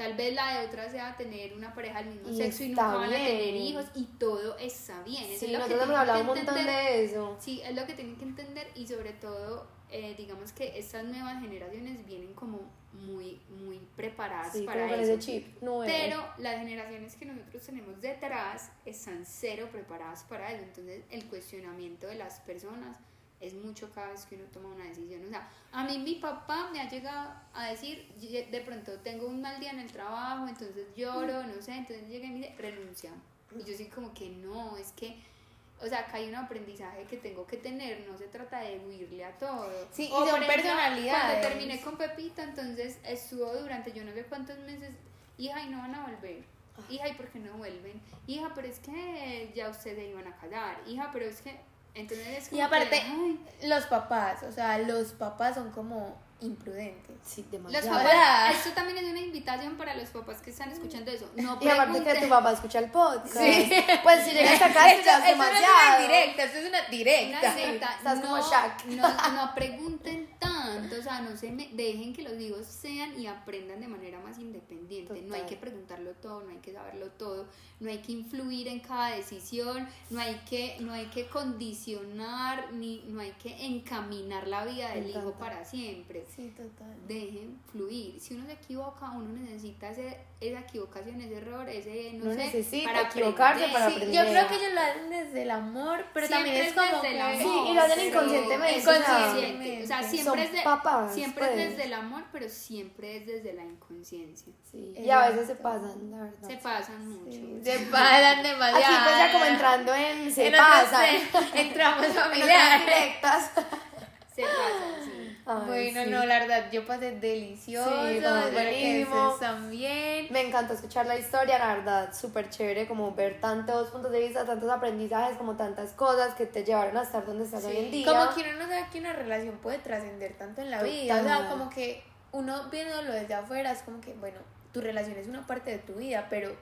Tal vez la de otra sea tener una pareja del mismo Y sexo y nunca van a tener hijos y todo está bien. Eso Sí, es lo que nosotros hemos hablado un montón de eso. Sí, es lo que tienen que entender y sobre todo, eh, digamos que estas nuevas generaciones vienen como muy, muy preparadas Sí, para eso. ese chip nuevo. Pero las generaciones que nosotros tenemos detrás están cero preparadas para eso. Entonces el cuestionamiento de las personas es mucho cada vez que uno toma una decisión. O sea, a mí mi papá me ha llegado a decir, "Ye- de pronto tengo un mal día en el trabajo, entonces lloro, no sé, entonces llega y me dice, renuncia. Y yo sí como que no, es que, o sea, acá hay un aprendizaje que tengo que tener, no se trata de huirle a todo. Sí, y O, son por ejemplo, personalidades. Cuando terminé con Pepita, entonces estuvo durante yo no sé cuántos meses, hija, y no van a volver. Hija, ¿y por qué no vuelven? Hija, pero es que ya ustedes se iban a casar. Hija, pero es que. Entonces es como Y aparte, que, los papás, o sea, los papás son como imprudentes. Sí, los demasiado. papás, Ahora- esto también es una invitación para los papás que están escuchando eso. No Y aparte que tu papá escucha el podcast. Sí. Pues si llegas acá, Esto- ya esto es no es una demasiado. directa, esto es una directa. Una secta, Estás no, como Shaq. No, no pregunten tanto, o sea, no se me, dejen que los hijos sean y aprendan de manera más independiente. No hay que preguntarlo todo, no hay que saberlo todo, no hay que influir en cada decisión, no hay que, no hay que condicionar, ni no hay que encaminar la vida del hijo para siempre. Sí, total. Dejen fluir. Si uno se equivoca, uno necesita ese, esa equivocación, ese error, ese, no Uno sé, necesita equivocarse aprender. para Sí, aprender. yo creo que ellos lo hacen desde el amor, pero Siempre también es es como desde el amor, Sí, y lo hacen inconscientemente, o sea, son siempre, es, de- papás, siempre es desde el amor, pero siempre es desde la inconsciencia. Sí, y a veces se pasan, la verdad. Se pasan mucho. Sí, se pasan demasiado. Aquí pues ya como entrando en se En pasan. entramos En familiares. directas. Se pasan, sí. Ay, Bueno, sí. no, la verdad, yo pasé delicioso. Sí, buenísimo. también. Me encantó escuchar la historia, la verdad, súper chévere como ver tantos puntos de vista, tantos aprendizajes, como tantas cosas que te llevaron a estar donde estás hoy en día. Como que uno no sabe que una relación puede trascender tanto en la vida. O sea, como que uno viéndolo desde afuera es como que, bueno, tu relación es una parte de tu vida, pero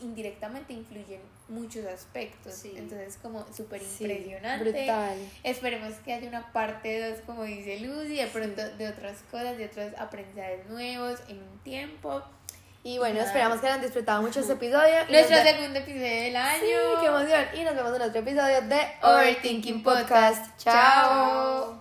indirectamente influyen muchos aspectos. Sí. Entonces, como súper Sí, impresionante. brutal. Esperemos que haya una parte 2, como dice Lucy, de pronto de otras cosas, de otros aprendizajes nuevos en un tiempo. Y bueno, Nada. esperamos que hayan disfrutado mucho este episodio. Nuestro segundo episodio del año. Sí, qué emoción. Y nos vemos en otro episodio de Overthinking Podcast. Chao.